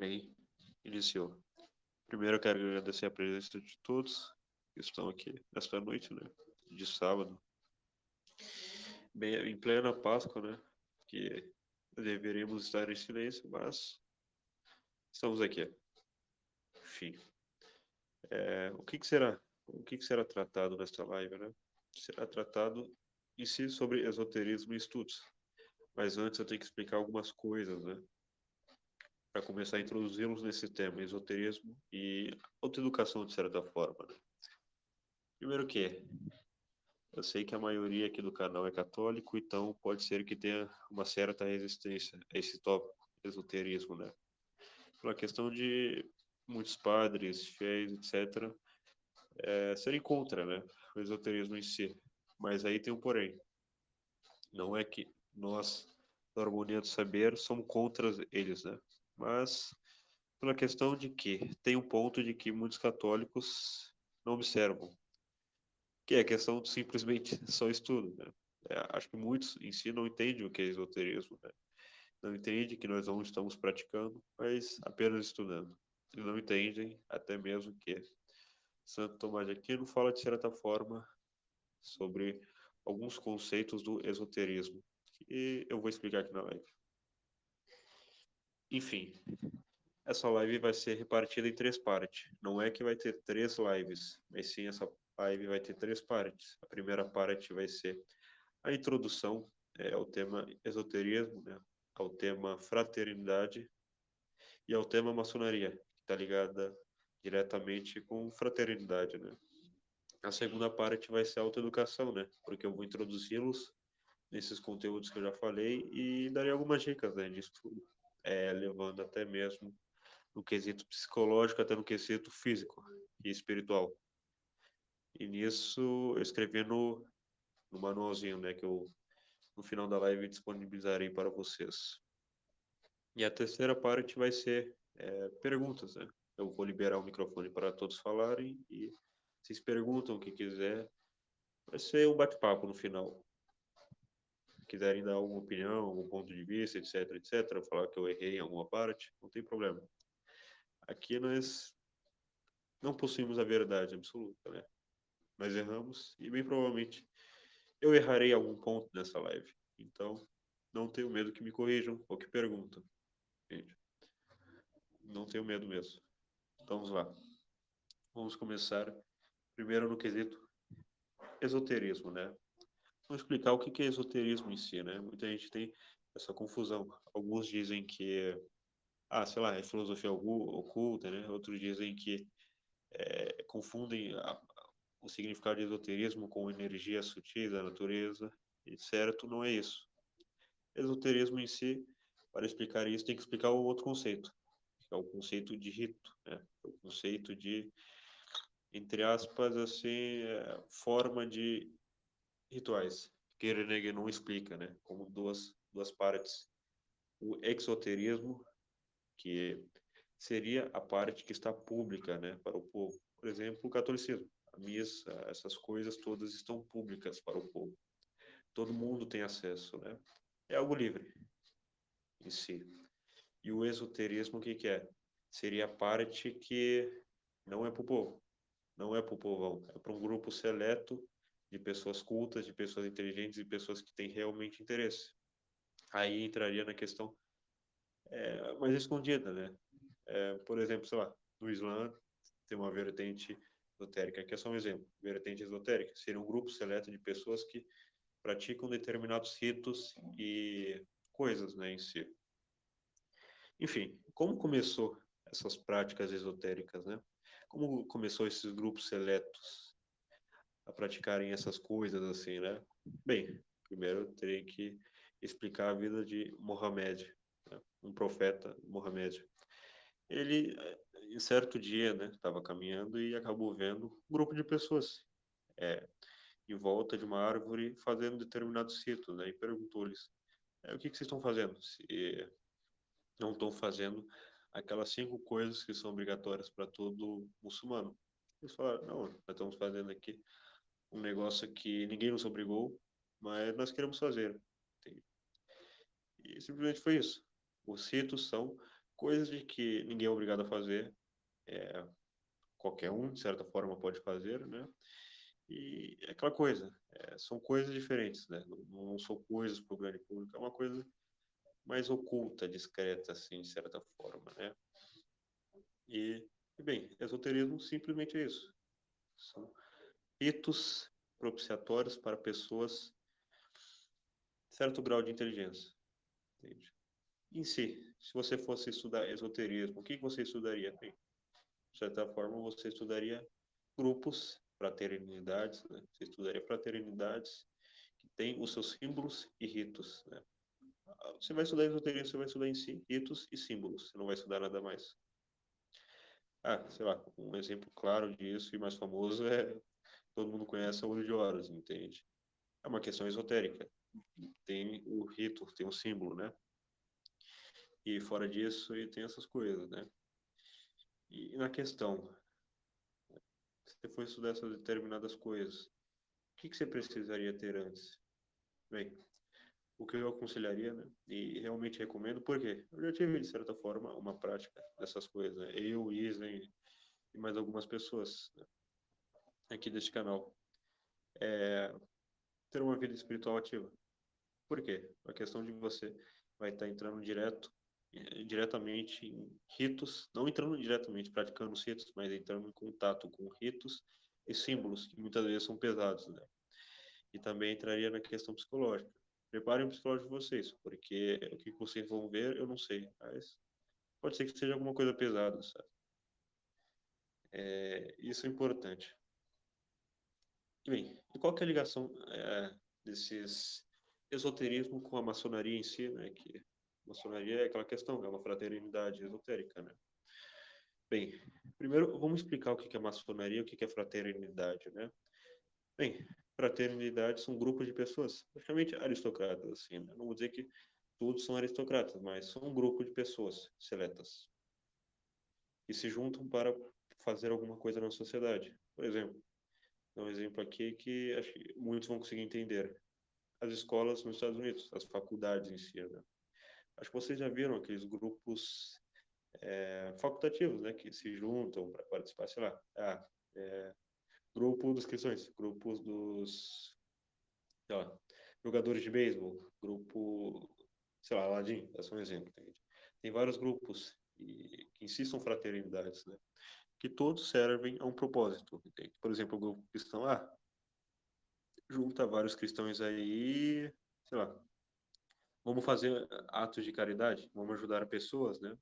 Bem, iniciou. Primeiro eu quero agradecer a presença de todos que estão aqui nesta noite, né? De sábado. Bem, em plena Páscoa, né? Que deveríamos estar em silêncio, mas estamos aqui. Enfim. É, o que, que, será? O que, que será tratado nesta live, né? Será tratado em si sobre esoterismo e estudos. Mas antes eu tenho que explicar algumas coisas, né? Para começar a introduzi-los nesse tema, esoterismo e autoeducação, de certa forma. Né? Primeiro que eu sei que a maioria aqui do canal é católico, então pode ser que tenha uma certa resistência a esse tópico, esoterismo, né? Pela questão de muitos padres, fiéis, etc., é, serem contra, né? O esoterismo em si. Mas aí tem um porém. Não é que nós, da Harmonia do Saber, somos contra eles, né? Mas pela questão de que tem um ponto de que muitos católicos não observam, que é a questão de simplesmente só estudo, né? É, acho que muitos em si não entendem o que é esoterismo, né? Não entendem que nós não estamos praticando, mas apenas estudando. E não entendem até mesmo que Santo Tomás de Aquino fala de certa forma sobre alguns conceitos do esoterismo, que eu vou explicar aqui na live. Enfim, essa live vai ser repartida em três partes. Não é que vai ter três lives, mas sim essa live vai ter três partes. A primeira parte vai ser a introdução é, ao tema esoterismo, né, ao tema fraternidade e ao tema maçonaria, que está ligada diretamente com fraternidade, né. A segunda parte vai ser a autoeducação, né? Porque eu vou introduzi-los nesses conteúdos que eu já falei e darei algumas dicas né, estudo, é, levando até mesmo no quesito psicológico até no quesito físico e espiritual. E nisso eu escrevi no, no manualzinho, né, que eu no final da live disponibilizarei para vocês. E a terceira parte vai ser é, perguntas, né? Eu vou liberar o microfone para todos falarem e vocês perguntam o que quiser. Vai ser um bate-papo no final. Se quiserem dar alguma opinião, algum ponto de vista, etc, etc, falar que eu errei em alguma parte, não tem problema. Aqui nós não possuímos a verdade absoluta, né? Nós erramos e bem provavelmente eu errarei algum ponto nessa live. Então, não tenho medo que me corrijam ou que perguntam. Não tenho medo mesmo. Então, vamos lá. Vamos começar Primeiro no quesito esoterismo, né? Vamos explicar o que é esoterismo em si, né? Muita gente tem essa confusão. Alguns dizem que, ah, sei lá, é filosofia oculta, né? Outros dizem que é, confundem a, o significado de esoterismo com energia sutil da natureza, e certo não é isso. Esoterismo em si, para explicar isso, tem que explicar o outro conceito, que é o conceito de rito, né? O conceito de entre aspas, assim, é, forma de rituais, que Reneg não explica, né, como duas, duas partes. O exoterismo, que seria a parte que está pública, né, para o povo. Por exemplo, o catolicismo, a missa, essas coisas todas estão públicas para o povo. Todo mundo tem acesso, né? É algo livre em si. E o esoterismo, o que, que é? Seria a parte que não é para o povo não é para o povão, é para um grupo seleto de pessoas cultas, de pessoas inteligentes e pessoas que têm realmente interesse. Aí entraria na questão é, mais escondida, né? É, por exemplo, sei lá, no Islã tem uma vertente esotérica, que é só um exemplo, vertente esotérica, seria um grupo seleto de pessoas que praticam determinados ritos e coisas, né, em si. Enfim, como começou essas práticas esotéricas, né? Como começou esses grupos seletos a praticarem essas coisas assim, né? Bem, primeiro eu terei que explicar a vida de Mohamed, né? um profeta Mohamed. Ele, em certo dia, né, estava caminhando e acabou vendo um grupo de pessoas é, em volta de uma árvore fazendo determinados ritos, né? E perguntou-lhes: é, o que, que vocês estão fazendo? Se não estão fazendo aquelas cinco coisas que são obrigatórias para todo muçulmano. Eles falaram, não, nós estamos fazendo aqui um negócio que ninguém nos obrigou, mas nós queremos fazer. E simplesmente foi isso. Os ritos são coisas de que ninguém é obrigado a fazer, é, qualquer um, de certa forma, pode fazer, né? E é aquela coisa, é, são coisas diferentes, né? Não, não são coisas para o grande público, é uma coisa mais oculta, discreta, assim, de certa forma, né? E, bem, esoterismo simplesmente é isso. São ritos propiciatórios para pessoas certo grau de inteligência. Entende? Em si, se você fosse estudar esoterismo, o que você estudaria? Bem, de certa forma, você estudaria grupos fraternidades, né? Você estudaria fraternidades que têm os seus símbolos e ritos, né? Você vai estudar esoterismo, você vai estudar em si ritos e símbolos, você não vai estudar nada mais. Ah, sei lá, um exemplo claro disso e mais famoso é todo mundo conhece a Olho de Horas, entende? É uma questão esotérica. Tem o rito, tem o símbolo, né? E fora disso, e tem essas coisas, né? E na questão, você for estudar essas determinadas coisas, o que, que você precisaria ter antes? Bem, o que eu aconselharia, né? E realmente recomendo, porque eu já tive, de certa forma, uma prática dessas coisas. Né? Eu, Isley e mais algumas pessoas né? Aqui deste canal. É ter uma vida espiritual ativa. Por quê? A questão de você vai estar entrando direto diretamente em ritos, não entrando diretamente praticando os ritos, mas entrando em contato com ritos e símbolos, que muitas vezes são pesados, né? E também entraria na questão psicológica. Preparem o psicológico de vocês, porque o que vocês vão ver, eu não sei, mas pode ser que seja alguma coisa pesada, sabe? É, isso é importante. E bem, e qual que é a ligação é, desses esoterismo com a maçonaria em si, né? Que maçonaria é aquela questão, é uma fraternidade esotérica, né? Bem, primeiro vamos explicar o que é maçonaria e o que é fraternidade, né? Bem, fraternidade são grupos de pessoas, praticamente aristocratas, assim, né? Não vou dizer que todos são aristocratas, mas são um grupo de pessoas seletas que se juntam para fazer alguma coisa na sociedade. Por exemplo, um exemplo aqui que acho que muitos vão conseguir entender. As escolas nos Estados Unidos, as faculdades em si, né? Acho que vocês já viram aqueles grupos é, facultativos, né, que se juntam para participar, sei lá, ah, é, grupo dos cristãos, grupos dos lá, jogadores de beisebol, grupo, sei lá, Aladim, é só um exemplo. Tem vários grupos e, que insistam fraternidades, né, que todos servem a um propósito. Entende? Por exemplo, o grupo cristão, ah, junta vários cristãos aí, sei lá, Vamos fazer atos de caridade, vamos ajudar pessoas, né?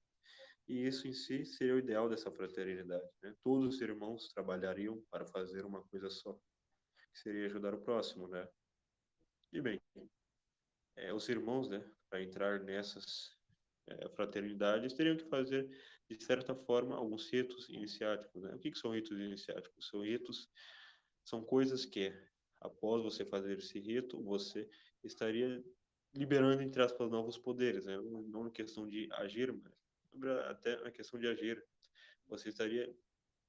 E isso em si seria o ideal dessa fraternidade, né? Todos os irmãos trabalhariam para fazer uma coisa só, que seria ajudar o próximo, né? E bem, é, os irmãos, né, para entrar nessas é, fraternidades, teriam que fazer, de certa forma, alguns ritos iniciáticos, né? O que, que são ritos iniciáticos? São ritos, são coisas que, após você fazer esse rito, você estaria liberando, entre aspas, novos poderes, né? não na questão de agir, mas até na questão de agir. Você estaria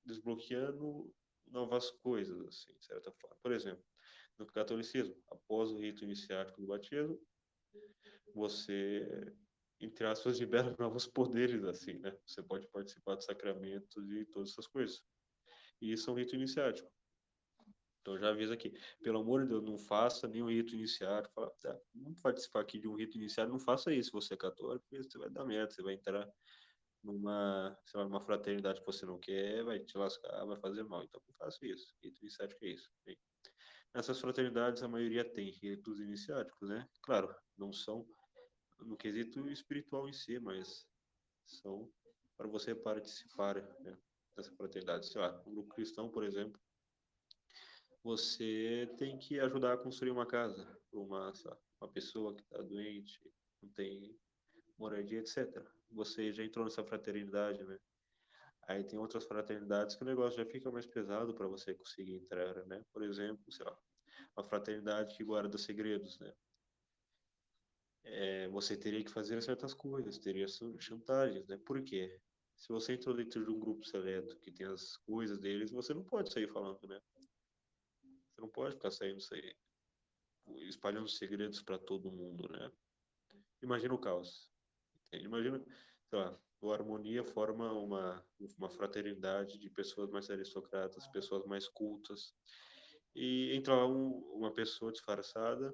desbloqueando novas coisas, assim, de certa forma. Por exemplo, no catolicismo, após o rito iniciático do batismo, você, entre aspas, libera novos poderes, assim, né? Você pode participar dos sacramentos e todas essas coisas. E isso é um rito iniciático. Então já aviso aqui, pelo amor de Deus, não faça nenhum rito iniciário. Fala, tá, vamos participar aqui de um rito iniciário, não faça isso, você é católico, você vai dar merda, você vai entrar numa, sei lá, numa fraternidade que você não quer, vai te lascar, vai fazer mal. Então não faça isso. Rito iniciático é isso. Bem, nessas fraternidades a maioria tem ritos iniciáticos, né? Claro, não são no quesito espiritual em si, mas são para você participar né, dessa fraternidade. Sei lá, um grupo cristão, por exemplo, você tem que ajudar a construir uma casa para uma, uma pessoa que está doente, não tem moradia, etc. Você já entrou nessa fraternidade, né? Aí tem outras fraternidades que o negócio já fica mais pesado para você conseguir entrar, né? Por exemplo, sei lá, uma fraternidade que guarda segredos, né? É, você teria que fazer certas coisas, teria chantagens, né? Por quê? Se você entrou dentro de um grupo seleto que tem as coisas deles, você não pode sair falando, né? Você não pode ficar saindo aí, espalhando segredos para todo mundo, né? Imagina o caos. Imagina, sei lá, o Harmonia forma uma, uma fraternidade de pessoas mais aristocratas, pessoas mais cultas. E entra lá um, uma pessoa disfarçada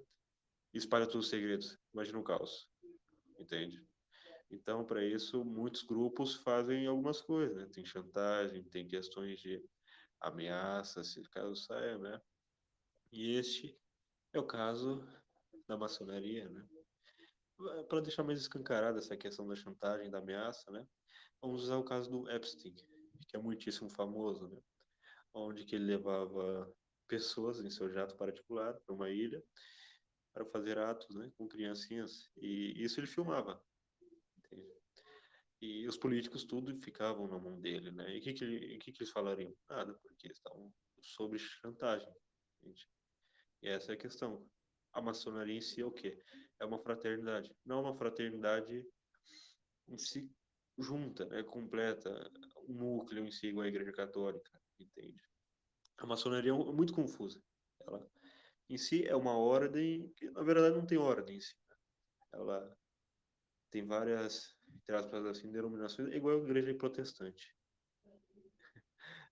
espalha todos os segredos. Imagina um caos. Entende? Então, para isso, muitos grupos fazem algumas coisas, né? Tem chantagem, tem questões de ameaça, se caso saia, né? E este é o caso da maçonaria, né? Para deixar mais escancarada essa questão da chantagem, da ameaça, né? Vamos usar o caso do Epstein, que é muitíssimo famoso, né? Onde que ele levava pessoas em seu jato particular para uma ilha para fazer atos, né, com criancinhas. E isso ele filmava. Entende? E os políticos tudo ficavam na mão dele, né? E o que, que, que, que eles falariam? Nada, porque estavam sobre chantagem. Entende? E essa é a questão. A maçonaria em si é o quê? É uma fraternidade. Não uma fraternidade em si junta, né, completa, um núcleo em si igual a Igreja Católica, entende? A maçonaria é muito confusa. Ela em si é uma ordem que na verdade não tem ordem em si. Né? Ela tem várias, aspas assim, denominações, é igual a igreja protestante.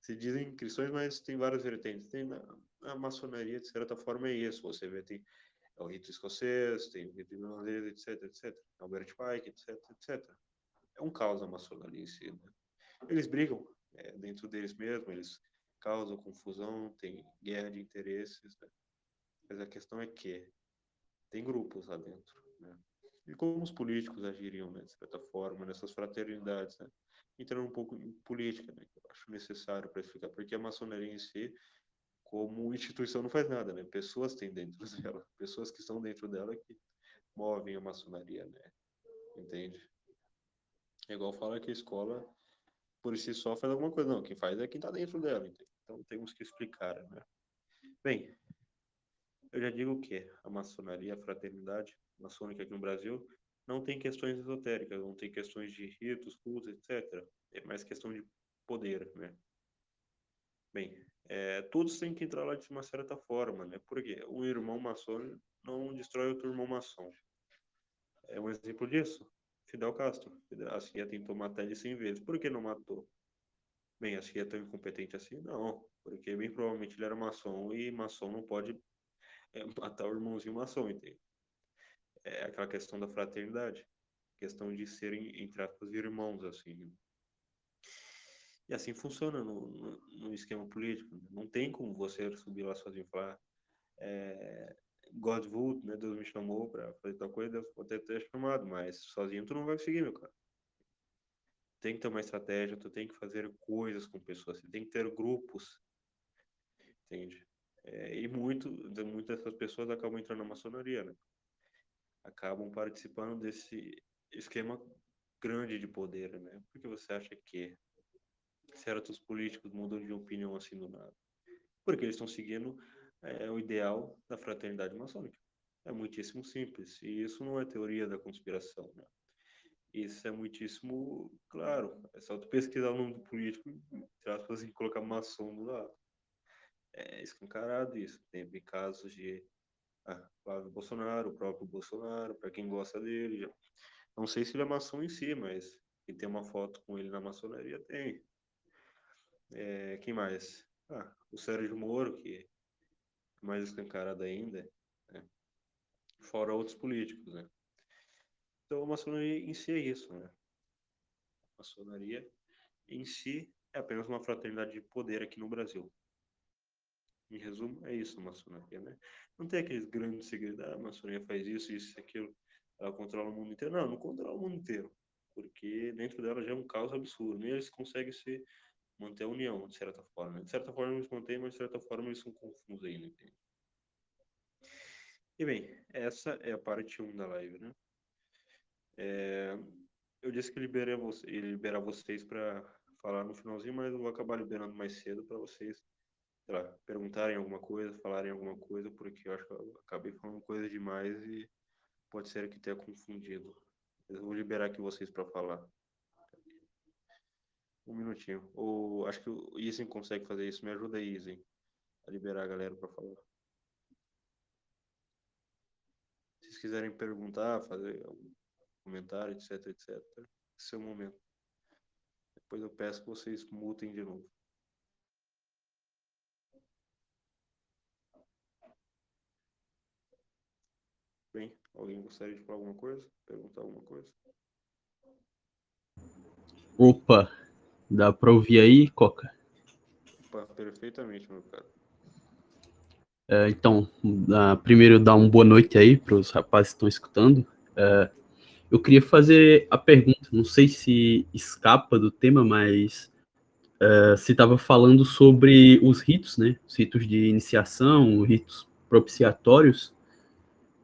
Se dizem cristãos, mas tem várias vertentes. Tem na, a maçonaria, de certa forma, é isso. Você vê, tem é o rito escocês, tem o rito irlandês, etc, etc. Albert Pike, etc, etc. É um caos a maçonaria em si. Né? Eles brigam é, dentro deles mesmos, eles causam confusão, tem guerra de interesses. Né? Mas a questão é que tem grupos lá dentro. Né? E como os políticos agiriam, né, de certa forma, nessas fraternidades, né? Entrando um pouco em política, né, eu acho necessário para explicar, porque a maçonaria em si, como instituição, não faz nada, né? Pessoas têm dentro dela, pessoas que estão dentro dela que movem a maçonaria, né? Entende? É igual fala que a escola, por si só, faz alguma coisa. Não, quem faz é quem está dentro dela, entende? Então temos que explicar, né? Bem, eu já digo que a maçonaria, a fraternidade maçônica aqui no Brasil, não tem questões esotéricas, não tem questões de ritos, cultos, etc. É mais questão de poder, né? Bem, é, todos têm que entrar lá de uma certa forma, né? Porque o irmão maçom não destrói outro irmão maçom. É um exemplo disso. Fidel Castro. A CIA tentou matar ele 100 vezes. Por que não matou? Bem, a CIA é tão incompetente assim? Não. Porque bem provavelmente ele era maçom e maçom não pode é matar o irmãozinho maçom, entende? É aquela questão da fraternidade, questão de serem, entre aspas, irmãos, assim. E assim funciona no, no, no esquema político. Né? Não tem como você subir lá sozinho e falar é, God would, né? Deus me chamou para fazer tal coisa, Deus pode ter chamado, mas sozinho tu não vai conseguir, meu cara. Tem que ter uma estratégia, tu tem que fazer coisas com pessoas, você tem que ter grupos, entende? É, e muito, muitas dessas pessoas acabam entrando na maçonaria, né? Acabam participando desse esquema grande de poder, né? Por que você acha que certos políticos mudam de opinião assim do nada? Porque eles estão seguindo é, o ideal da fraternidade maçônica. É muitíssimo simples. E isso não é teoria da conspiração, né? Isso é muitíssimo claro. É só tu pesquisar o nome do político, e colocar maçom do lado é escancarado isso. Teve casos de ah, Flávio Bolsonaro, o próprio Bolsonaro, para quem gosta dele. Já. Não sei se ele é maçom em si, mas quem tem uma foto com ele na maçonaria tem. É, quem mais? Ah, o Sérgio Moro, que é mais escancarado ainda, né? fora outros políticos, né? Então a maçonaria em si é isso, né? A maçonaria em si é apenas uma fraternidade de poder aqui no Brasil. Em resumo, é isso a maçonaria, né? Não tem aqueles grandes segredos, ah, a maçonaria faz isso, isso, aquilo, ela controla o mundo inteiro. Não, não controla o mundo inteiro, porque dentro dela já é um caos absurdo, e eles conseguem se manter a união, de certa forma. Né? De certa forma eles mantêm, mas de certa forma eles são confusos ainda, entende? E bem, essa é a parte 1 da live, né? É, eu disse que liberei você, liberar vocês para falar no finalzinho, mas eu vou acabar liberando mais cedo para vocês sei lá, perguntarem alguma coisa, falarem alguma coisa, porque eu acho que eu acabei falando coisa demais e pode ser que tenha confundido. Eu vou liberar aqui vocês para falar. Um minutinho. Ou acho que o Isen consegue fazer isso. Me ajuda aí, Isen, a liberar a galera para falar. Se vocês quiserem perguntar, fazer algum comentário, etc, etc, esse é o momento. Depois eu peço que vocês mutem de novo. Bem, alguém gostaria de falar alguma coisa? Perguntar alguma coisa? Opa, dá para ouvir aí, Coca? Opa, perfeitamente, meu cara. É, então, uh, primeiro dar uma boa noite aí para os rapazes que estão escutando. Uh, eu queria fazer a pergunta, não sei se escapa do tema, mas uh, se estava falando sobre os ritos, né? Os ritos de iniciação, os ritos propiciatórios.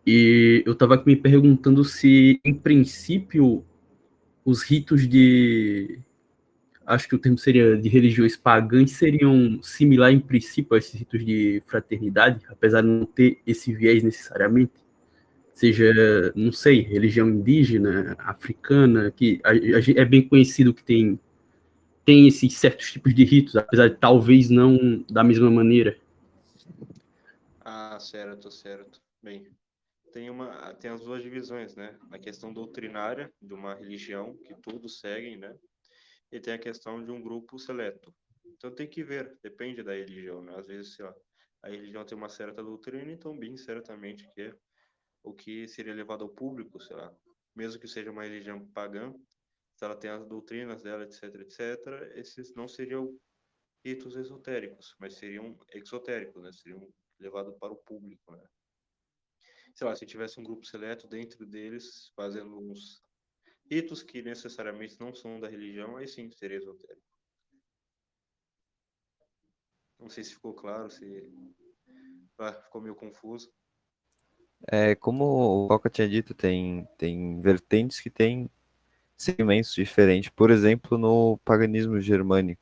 E eu estava me perguntando se, em princípio, os ritos de. Acho que o termo seria de religiões pagãs seriam similar em princípio a esses ritos de fraternidade, apesar de não ter esse viés necessariamente. Seja, não sei, religião indígena, africana, que a, a, é bem conhecido que tem, tem esses certos tipos de ritos, apesar de talvez não da mesma maneira. Ah, certo, certo. Bem, tem uma tem as duas divisões, né? A questão doutrinária de uma religião que todos seguem, né? E tem a questão de um grupo seleto. Então tem que ver, depende da religião, né? Às vezes, sei lá, a religião tem uma certa doutrina, então bem certamente que é o que seria levado ao público, sei lá, mesmo que seja uma religião pagã, se ela tem as doutrinas dela, etc, etc, esses não seriam ritos esotéricos, mas seriam exotéricos, né? Seriam levados para o público, né? Sei lá, se tivesse um grupo seleto dentro deles fazendo uns ritos que necessariamente não são da religião, aí sim seria esotérico. Não sei se ficou claro, se ah, ficou meio confuso. É, como o Coca tinha dito, tem, tem vertentes que têm segmentos diferentes. Por exemplo, no paganismo germânico,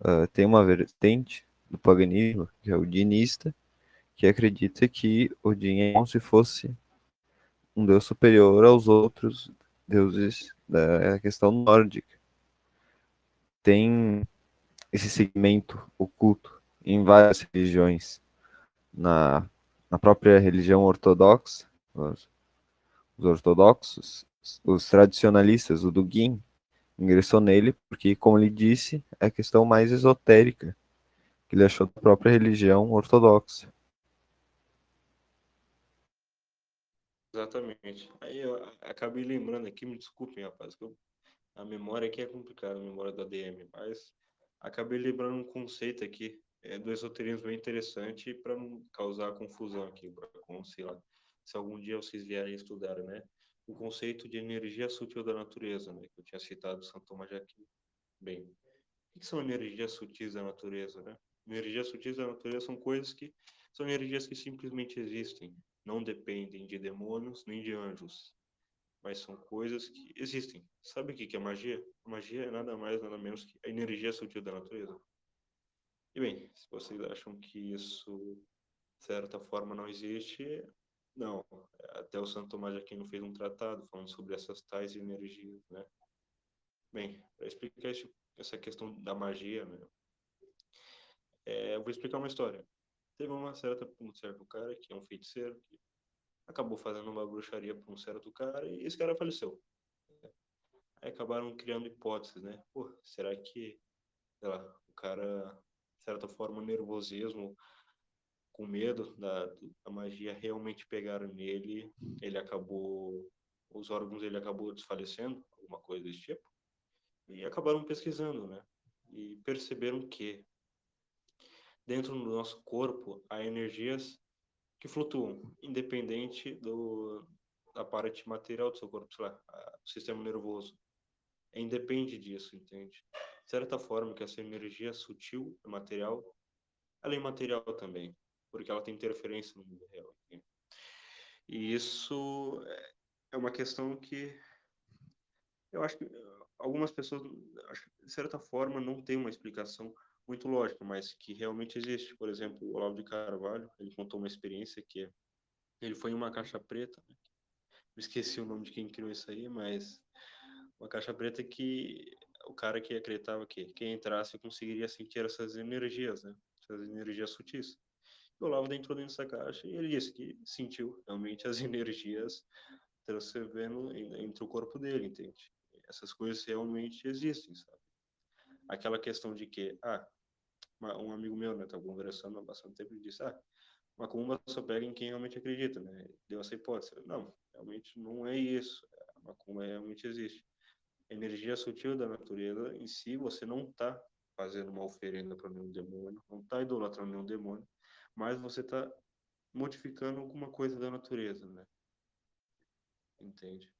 uh, tem uma vertente do paganismo, que é o dinista, que acredita que Odin é como se fosse um deus superior aos outros deuses da questão nórdica. Tem esse segmento oculto em várias religiões. Na, na própria religião ortodoxa, os, os ortodoxos, os tradicionalistas, o Dugin, ingressou nele porque, como ele disse, é a questão mais esotérica que ele achou da própria religião ortodoxa. Exatamente. Aí eu acabei lembrando aqui, me desculpem, rapaz, que eu, a memória aqui é complicada, a memória da DM, mas acabei lembrando um conceito aqui é, do esoterismo bem interessante para não causar confusão aqui, pra, com, sei lá, se algum dia vocês vierem estudar, né? O conceito de energia sutil da natureza, né? Que eu tinha citado Santo Tomás de Aquino. Bem, o que são energias sutis da natureza, né? Energias sutis da natureza são coisas que são energias que simplesmente existem, não dependem de demônios nem de anjos, mas são coisas que existem. Sabe o que é magia? Magia é nada mais, nada menos que a energia sutil da natureza. E bem, se vocês acham que isso, de certa forma, não existe, não. Até o Santo Tomás de Aquino fez um tratado falando sobre essas tais energias, né? Bem, para explicar essa questão da magia, né? É, eu vou explicar uma história. Teve uma certa, um certo cara que é um feiticeiro que acabou fazendo uma bruxaria para um certo cara e esse cara faleceu. Aí acabaram criando hipóteses, né? Pô, será que, sei lá, o cara, de certa forma, nervosismo, com medo da, da magia realmente pegaram nele, ele acabou, os órgãos dele acabou desfalecendo, alguma coisa desse tipo. E acabaram pesquisando, né? E perceberam que dentro do nosso corpo há energias que flutuam, independente do, da parte material do seu corpo, sei lá, o sistema nervoso. É independe disso, entende? De certa forma que essa energia sutil, material, ela é imaterial também, porque ela tem interferência no mundo real. Entende? E isso é uma questão que eu acho que algumas pessoas, de certa forma, não tem uma explicação muito lógica, mas que realmente existe. Por exemplo, o Olavo de Carvalho, ele contou uma experiência que ele foi em uma caixa preta, né? esqueci o nome de quem criou isso aí, mas uma caixa preta que o cara que acreditava que quem entrasse conseguiria sentir essas energias, né? Essas energias sutis. E o Olavo entrou dentro dessa caixa e ele disse que sentiu realmente as energias transcrevendo entre o corpo dele, entende? essas coisas realmente existem, sabe? Aquela questão de que, ah, um amigo meu, né, tá conversando há bastante tempo e disse, ah, macumba só pega em quem realmente acredita, né? Deu essa hipótese. Não, realmente não é isso. A macumba realmente existe. A energia sutil da natureza em si, você não está fazendo uma oferenda para nenhum demônio, não está idolatrando nenhum demônio, mas você está modificando alguma coisa da natureza, né? Entende?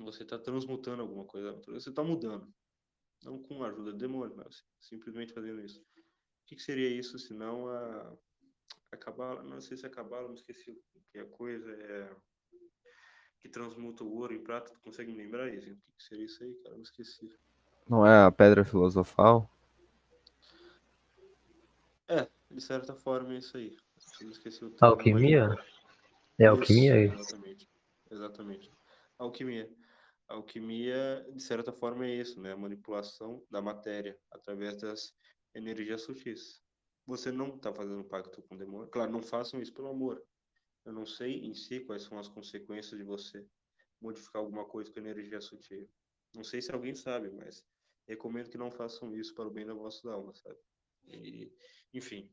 Você está transmutando alguma coisa da natureza, você está mudando. Não com a ajuda do demônio, mas simplesmente fazendo isso. O que, que seria isso se não a, a cabala? Não sei se é a cabala, não esqueci o que é a coisa, é que transmuta o ouro em prata. Tu consegue me lembrar isso? O que, que seria isso aí, cara? Eu esqueci. Não é a pedra filosofal? É, de certa forma é isso aí. Eu esqueci o termo, alquimia? Mas... É alquimia isso, Exatamente. Exatamente. Alquimia. Alquimia, de certa forma, é isso, né? A manipulação da matéria através das energias sutis. Você não está fazendo pacto com o demônio. Claro, não façam isso pelo amor. Eu não sei em si quais são as consequências de você modificar alguma coisa com energia sutil. Não sei se alguém sabe, mas recomendo que não façam isso para o bem da vossa alma, sabe? E, enfim,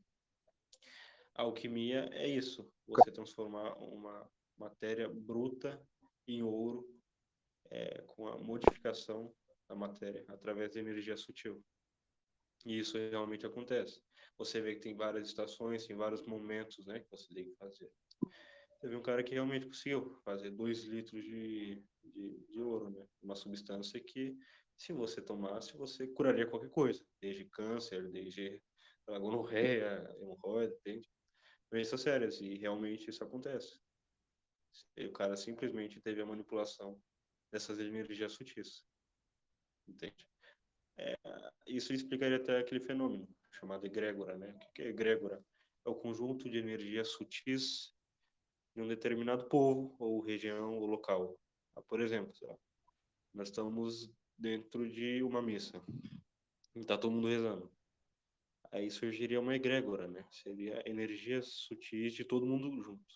a alquimia é isso. Você transformar uma matéria bruta em ouro é, com a modificação da matéria através da energia sutil. E isso realmente acontece. Você vê que tem várias estações, tem vários momentos né, que você tem que fazer. Teve um cara que realmente conseguiu fazer 2 litros de, de, de, ouro, né? Uma substância que, se você tomasse, você curaria qualquer coisa, desde câncer, desde gonorreia, hemorroida, entende? Doenças sérias, e realmente isso acontece. O cara simplesmente teve a manipulação dessas energias sutis. Entende? É, isso explicaria até aquele fenômeno chamado egrégora, né? O que é egrégora? É o conjunto de energias sutis de um determinado povo ou região ou local. Ah, por exemplo, nós estamos dentro de uma missa e está todo mundo rezando. Aí surgiria uma egrégora, né? Seria energias sutis de todo mundo junto.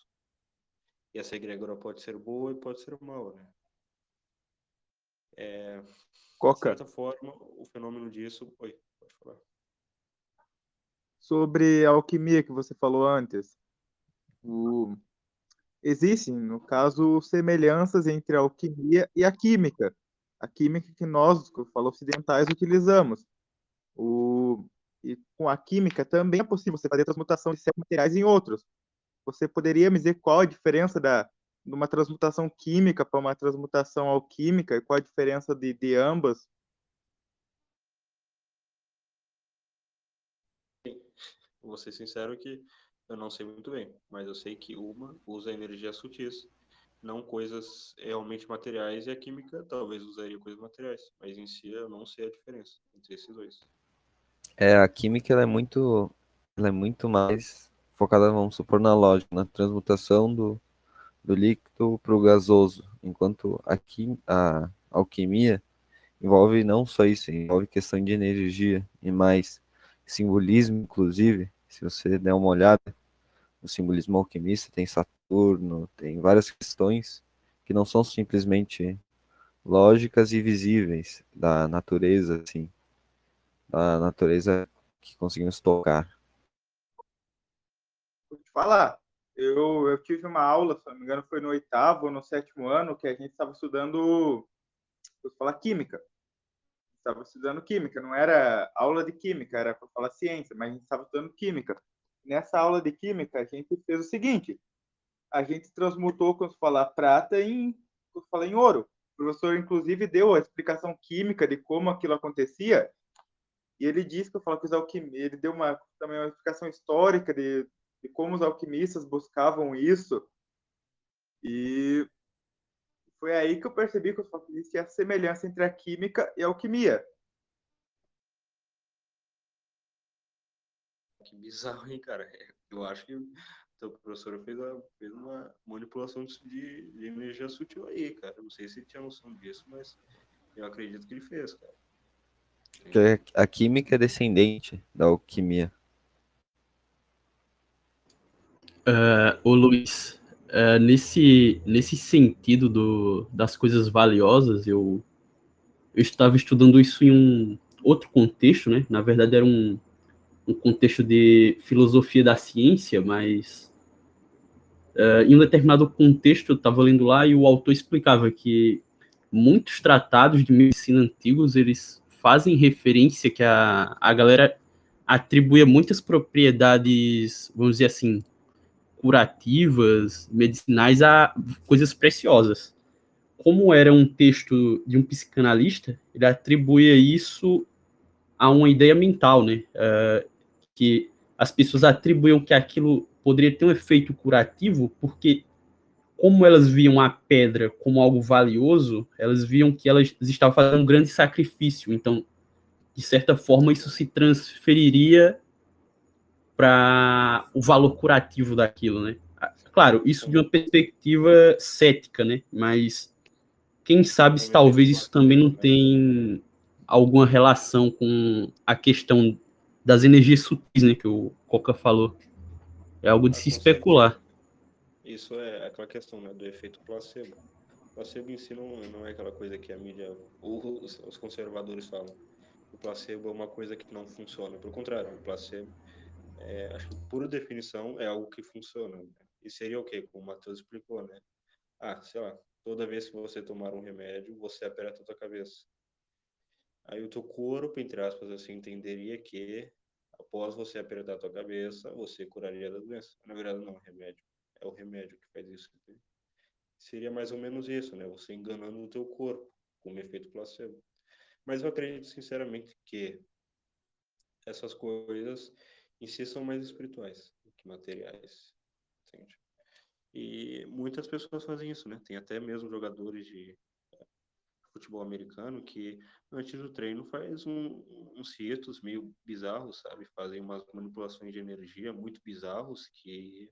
E essa egrégora pode ser boa e pode ser mal, né? É, Coca. De certa forma, o fenômeno disso. Oi, pode falar. Sobre a alquimia que você falou antes. O... Existem, no caso, semelhanças entre a alquimia e a química. A química que nós, que eu falo ocidentais, utilizamos. O... E com a química também é possível você fazer transmutação de certos materiais em outros. Você poderia me dizer qual a diferença da, de uma transmutação química para uma transmutação alquímica e qual a diferença de, de ambas? Vou ser sincero que eu não sei muito bem, mas eu sei que uma usa energias sutis, não coisas realmente materiais, e a química talvez usaria coisas materiais, mas em si eu não sei a diferença entre esses dois. É, a química ela é muito, ela é muito mais focada, vamos supor, na lógica, na transmutação do, do líquido para o gasoso, enquanto aqui a alquimia envolve não só isso, envolve questão de energia e mais simbolismo, inclusive, se você der uma olhada no simbolismo alquimista, tem Saturno, tem várias questões que não são simplesmente lógicas e visíveis da natureza, assim, da natureza que conseguimos tocar falar. Eu, eu tive uma aula, se não me engano, foi no oitavo ou no sétimo ano, que a gente estava estudando, vou falar química. Estava estudando química, não era aula de química, era para falar ciência, mas a gente estava estudando química. Nessa aula de química, a gente fez o seguinte: a gente transmutou, quando falar prata, em, quando falar em ouro. O professor, inclusive, deu a explicação química de como aquilo acontecia. E ele disse que eu falo que os alquimistas, ele deu uma, também uma explicação histórica de, e como os alquimistas buscavam isso. E foi aí que eu percebi que existia a semelhança entre a química e a alquimia. Que bizarro, hein, cara? Eu acho que o professor fez, a, fez uma manipulação de, de, energia sutil aí, cara. Não sei se ele tinha noção disso, mas eu acredito que ele fez, cara. A química é descendente da alquimia. Uh, ô Luiz, uh, nesse, nesse sentido do, das coisas valiosas, eu, eu estava estudando isso em um outro contexto, né? Na verdade, era um, um contexto de filosofia da ciência, mas uh, em um determinado contexto eu estava lendo lá e o autor explicava que muitos tratados de medicina antigos eles fazem referência que a, a galera atribuía muitas propriedades, vamos dizer assim, curativas, medicinais a coisas preciosas. Como era um texto de um psicanalista, ele atribuía isso a uma ideia mental, né? Uh, que as pessoas atribuíam que aquilo poderia ter um efeito curativo, porque como elas viam a pedra como algo valioso, elas viam que elas estavam fazendo um grande sacrifício. Então, de certa forma, isso se transferiria para o valor curativo daquilo, né? Claro, isso de uma perspectiva cética, né? Mas quem sabe se talvez isso também não tem alguma relação com a questão das energias sutis, né? Que o Coca falou. É algo de se especular. Isso é aquela questão né, do efeito placebo. O placebo em si não, não é aquela coisa que a mídia, os, os conservadores falam. O placebo é uma coisa que não funciona. Pelo contrário, o placebo, é, acho que por definição, é algo que funciona. Né? E seria o quê? Como o Matheus explicou, né? Ah, sei lá, toda vez que você tomar um remédio, você aperta a tua cabeça. Aí o teu corpo, entre aspas, assim, entenderia que após você apertar a tua cabeça, você curaria da doença. Na verdade, não, é remédio. É o remédio que faz isso. Seria mais ou menos isso, né? Você enganando o teu corpo com o efeito placebo. Mas eu acredito sinceramente que essas coisas em si são mais espirituais do que materiais, entende? E muitas pessoas fazem isso, né? Tem até mesmo jogadores de futebol americano que antes do treino faz um, uns ritos meio bizarros, sabe? Fazem umas manipulações de energia muito bizarros que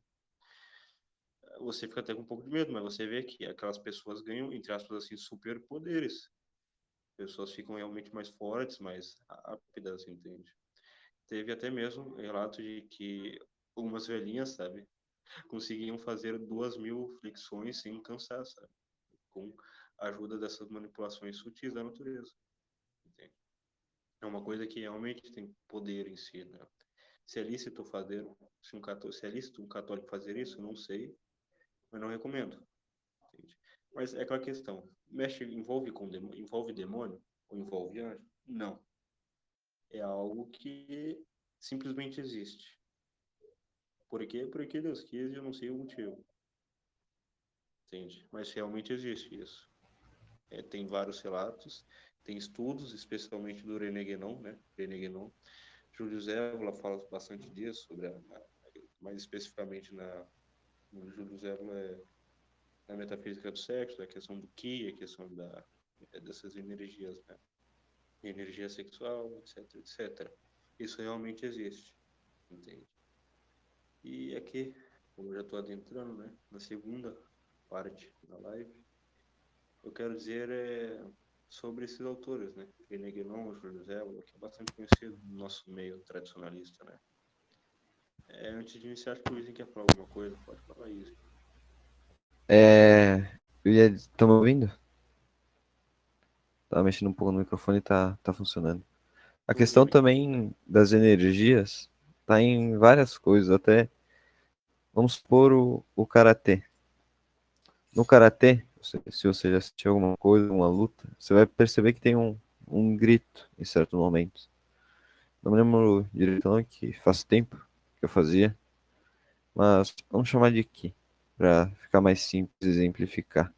você fica até com um pouco de medo, mas você vê que aquelas pessoas ganham, entre aspas, assim, superpoderes. Pessoas ficam realmente mais fortes, mais rápidas, entende? Teve até mesmo relato de que algumas velhinhas, sabe, conseguiam fazer duas mil flexões sem cansar, sabe? Com ajuda dessas manipulações sutis da natureza. Entende? É uma coisa que realmente tem poder em si, né? Se é lícito fazer, se, um católico, se é lícito um católico fazer isso, não sei, mas não recomendo. Entende? Mas é aquela questão, mexe, envolve com envolve demônio ou envolve anjo? Não. É algo que simplesmente existe. Por quê? Porque Deus quis e eu não sei o motivo. Entende? Mas realmente existe isso. É, tem vários relatos, tem estudos, especialmente do René Guénon, né? René Guénon. Júlio Zévola fala bastante disso, sobre a, mais especificamente na no Júlio Zévola é na metafísica do sexo, a questão do ki, a questão da, é, dessas energias, né? Energia sexual, etc, etc. Isso realmente existe, entende? E aqui, como eu já estou adentrando, né? Na segunda parte da live, eu quero dizer é, sobre esses autores, né? René Guénon, Júlio Zévola, que é bastante conhecido no nosso meio tradicionalista, né? É, antes de iniciar, acho que o Luiz quer falar alguma coisa, pode falar isso. É. Estão me ouvindo? Tava mexendo um pouco no microfone e tá, tá funcionando. A questão também das energias tá em várias coisas, até. Vamos supor o, o karatê. No karatê, se você já assistiu alguma coisa, uma luta, você vai perceber que tem um, um grito em certos momentos. Não me lembro direito não, que faz tempo que eu fazia, mas vamos chamar de Ki, para ficar mais simples exemplificar.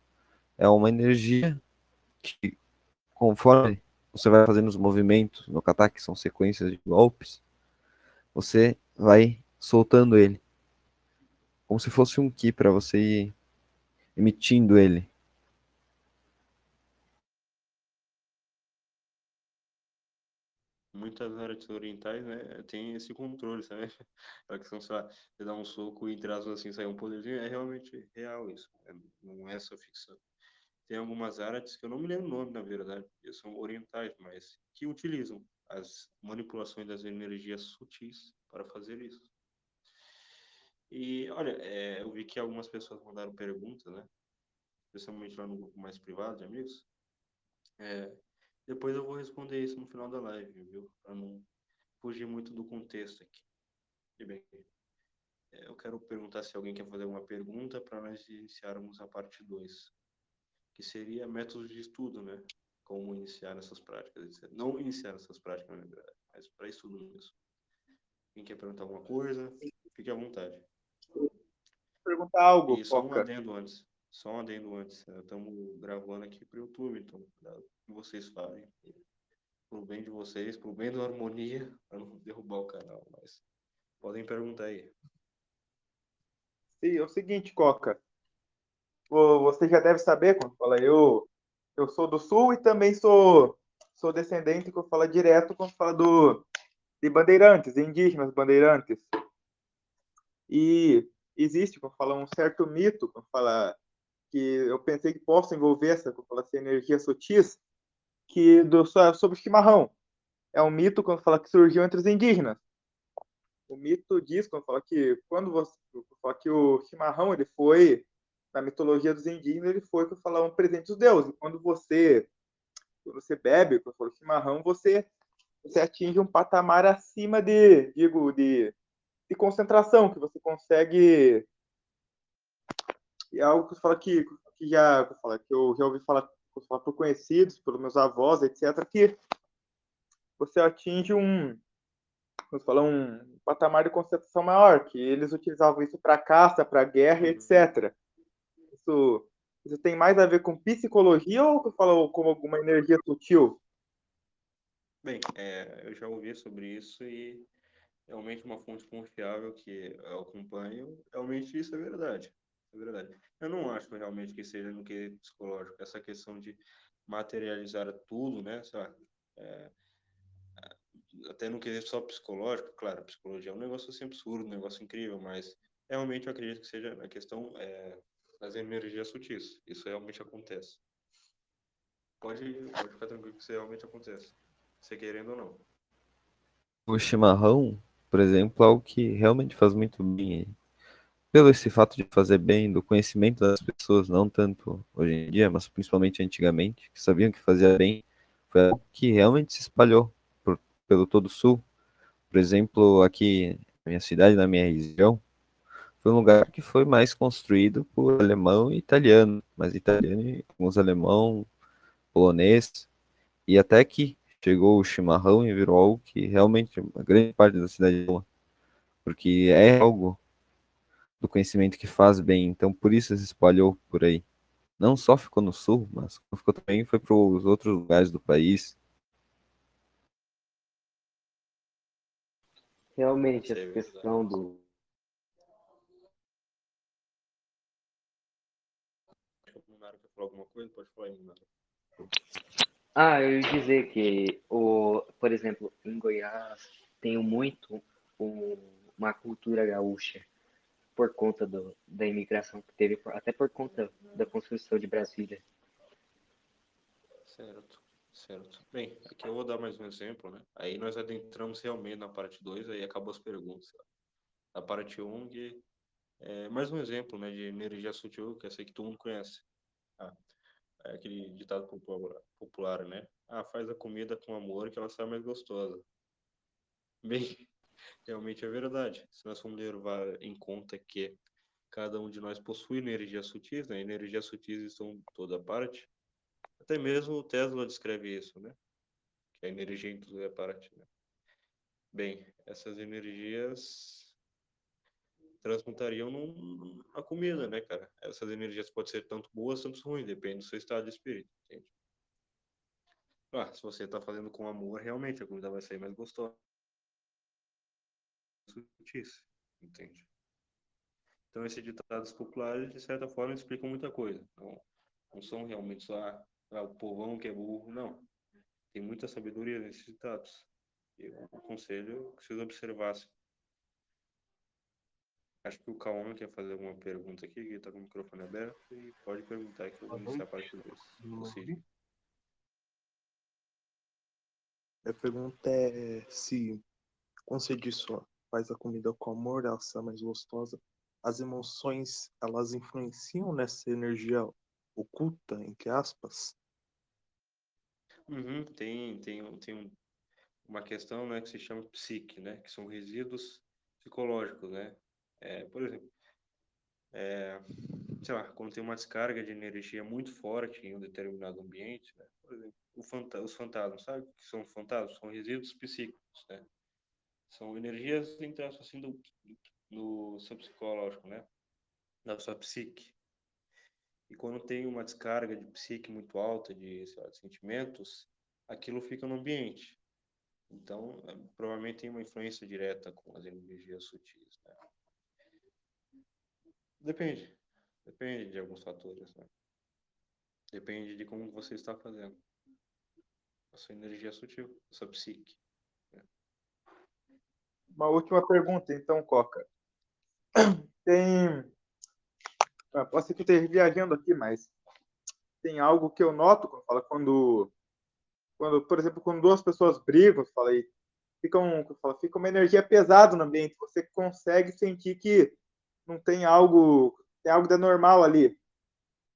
É uma energia que, conforme você vai fazendo os movimentos no kata, que são sequências de golpes, você vai soltando ele. Como se fosse um Ki para você ir emitindo ele. muitas artes orientais, né, tem esse controle, sabe? A questão, sei lá, você dá um soco e traz assim, sai um poderzinho, é realmente real isso, né? não é só ficção. Tem algumas artes que eu não me lembro o nome, na verdade, são orientais, mas que utilizam as manipulações das energias sutis para fazer isso. E, olha, é, eu vi que algumas pessoas mandaram perguntas, né? Especialmente lá no grupo mais privado de amigos. É, Depois eu vou responder isso no final da live, viu? Para não fugir muito do contexto aqui. E bem, é, eu quero perguntar se alguém quer fazer alguma pergunta para nós iniciarmos a parte 2, que seria métodos de estudo, né? Como iniciar essas práticas, etc. Não iniciar essas práticas, na verdade, mas para estudo mesmo. Quem quer perguntar alguma coisa, fique à vontade. Perguntar algo, E só um adendo antes. Só um adendo antes. Estamos gravando aqui para o YouTube, então cuidado com o que vocês falem. Pro bem de vocês, pro bem da harmonia, para não derrubar o canal. Mas podem perguntar aí. Sim, é o seguinte, Coca. Vo- Você já deve saber quando fala eu, eu sou do sul e também sou sou descendente quando fala direto quando fala do de bandeirantes, indígenas bandeirantes. E existe quando fala um certo mito, quando fala que eu pensei que posso envolver essa, quando fala essa energia sutis, que do so- sobre o chimarrão. É um mito quando fala que surgiu entre os indígenas o mito diz quando fala que quando você fala que o chimarrão ele foi na mitologia dos indígenas ele foi que falar um presente dos deuses. Quando você quando você bebe, quando fala chimarrão, você você atinge um patamar acima de digo de, de concentração que você consegue é algo que fala que, que já que eu falo, que eu já ouvi falar, que eu falo por conhecidos, pelos meus avós, etc, que você atinge um vamos falar, um patamar de concentração maior, que eles utilizavam isso para caça, para guerra, Uhum. etc. Isso, isso tem mais a ver com psicologia ou que eu falo como alguma energia sutil? Bem, é, eu já ouvi sobre isso e realmente uma fonte confiável que eu acompanho, realmente isso é verdade. É verdade. Eu não acho realmente que seja no que psicológico, essa questão de materializar tudo, né? lá, é, até no quesito só psicológico, claro, psicologia é um negócio assim absurdo, um negócio incrível, mas realmente eu acredito que seja a questão é, das energias sutis. Isso realmente acontece. Pode, pode ficar tranquilo que isso realmente acontece, você querendo ou não. O chimarrão, por exemplo, é algo que realmente faz muito bem. Pelo esse fato de fazer bem, do conhecimento das pessoas, não tanto hoje em dia, mas principalmente antigamente, que sabiam que fazia bem, foi algo que realmente se espalhou por, pelo todo o sul. Por exemplo, aqui na minha cidade, na minha região, foi um lugar que foi mais construído por alemão e italiano, mas italiano e alguns alemão, polonês, e até que chegou o chimarrão e virou algo que realmente uma grande parte da cidade ama, porque é algo do conhecimento que faz bem, então por isso se espalhou por aí. Não só ficou no sul, mas ficou também foi para os outros lugares do país. Realmente, é essa verdade. questão do. Acho que o Munaro quer falar alguma coisa, pode falar aí, Munaro. Ah, eu ia dizer que, o, por exemplo, em Goiás tem muito um- uma cultura gaúcha por conta do, da imigração que teve, até por conta da construção de Brasília. Certo, certo. Bem, aqui eu vou dar mais um exemplo, né? Aí nós adentramos realmente na parte 2, aí acabou as perguntas. A parte 1, um, é mais um exemplo, né, de energia sutil, que eu sei que todo mundo conhece. Ah, é aquele ditado popular, popular, né? Ah, faz a comida com amor que ela sai mais gostosa. Bem, realmente é verdade. Se nós formos levar em conta que cada um de nós possui energias sutis, né? Energias sutis estão toda parte. Até mesmo o Tesla descreve isso, né? Que a energia em toda parte, né? Bem, essas energias transmutariam num- comida, né, cara? Essas energias podem ser tanto boas, tanto ruins, depende do seu estado de espírito, entende? Ah, se você tá fazendo com amor, realmente a comida vai sair mais gostosa. Sutis, entende? Então, esses ditados populares, de certa forma, explicam muita coisa. Não, não são realmente só ah, o povão que é burro, não. Tem muita sabedoria nesses ditados. Eu aconselho que vocês observassem. Acho que o Kaoma quer fazer alguma pergunta aqui, que está com o microfone aberto, e pode perguntar que eu vou iniciar a parte 2. Possível. A pergunta é se, quando você diz só faz a comida com amor, ela sai mais gostosa, as emoções, elas influenciam nessa energia oculta, entre aspas? Uhum, tem, tem, tem um- uma questão, né, que se chama psique, né, que são resíduos psicológicos, né. É, por exemplo, é, sei lá, quando tem uma descarga de energia muito forte em um determinado ambiente, né, por exemplo, fanta os fantasmas, sabe o que são fantasmas? São resíduos psíquicos, né. São energias, aspas, assim, do, do seu psicológico, né, da sua psique. E quando tem uma descarga de psique muito alta, de, lá, de sentimentos, aquilo fica no ambiente. Então, eh, provavelmente tem uma influência direta com as energias sutis? Depende. Depende de alguns fatores, né? Depende de como você está fazendo. A sua energia sutil, a sua psique. Uma última pergunta, então, Coca. Tem. Ah, Posso ser que eu esteja viajando aqui, mas tem algo que eu noto quando fala quando, quando, por exemplo, quando duas pessoas brigam, fala aí, fica, um, fala, fica uma energia pesada no ambiente. Você consegue sentir que não tem algo, tem algo da normal ali.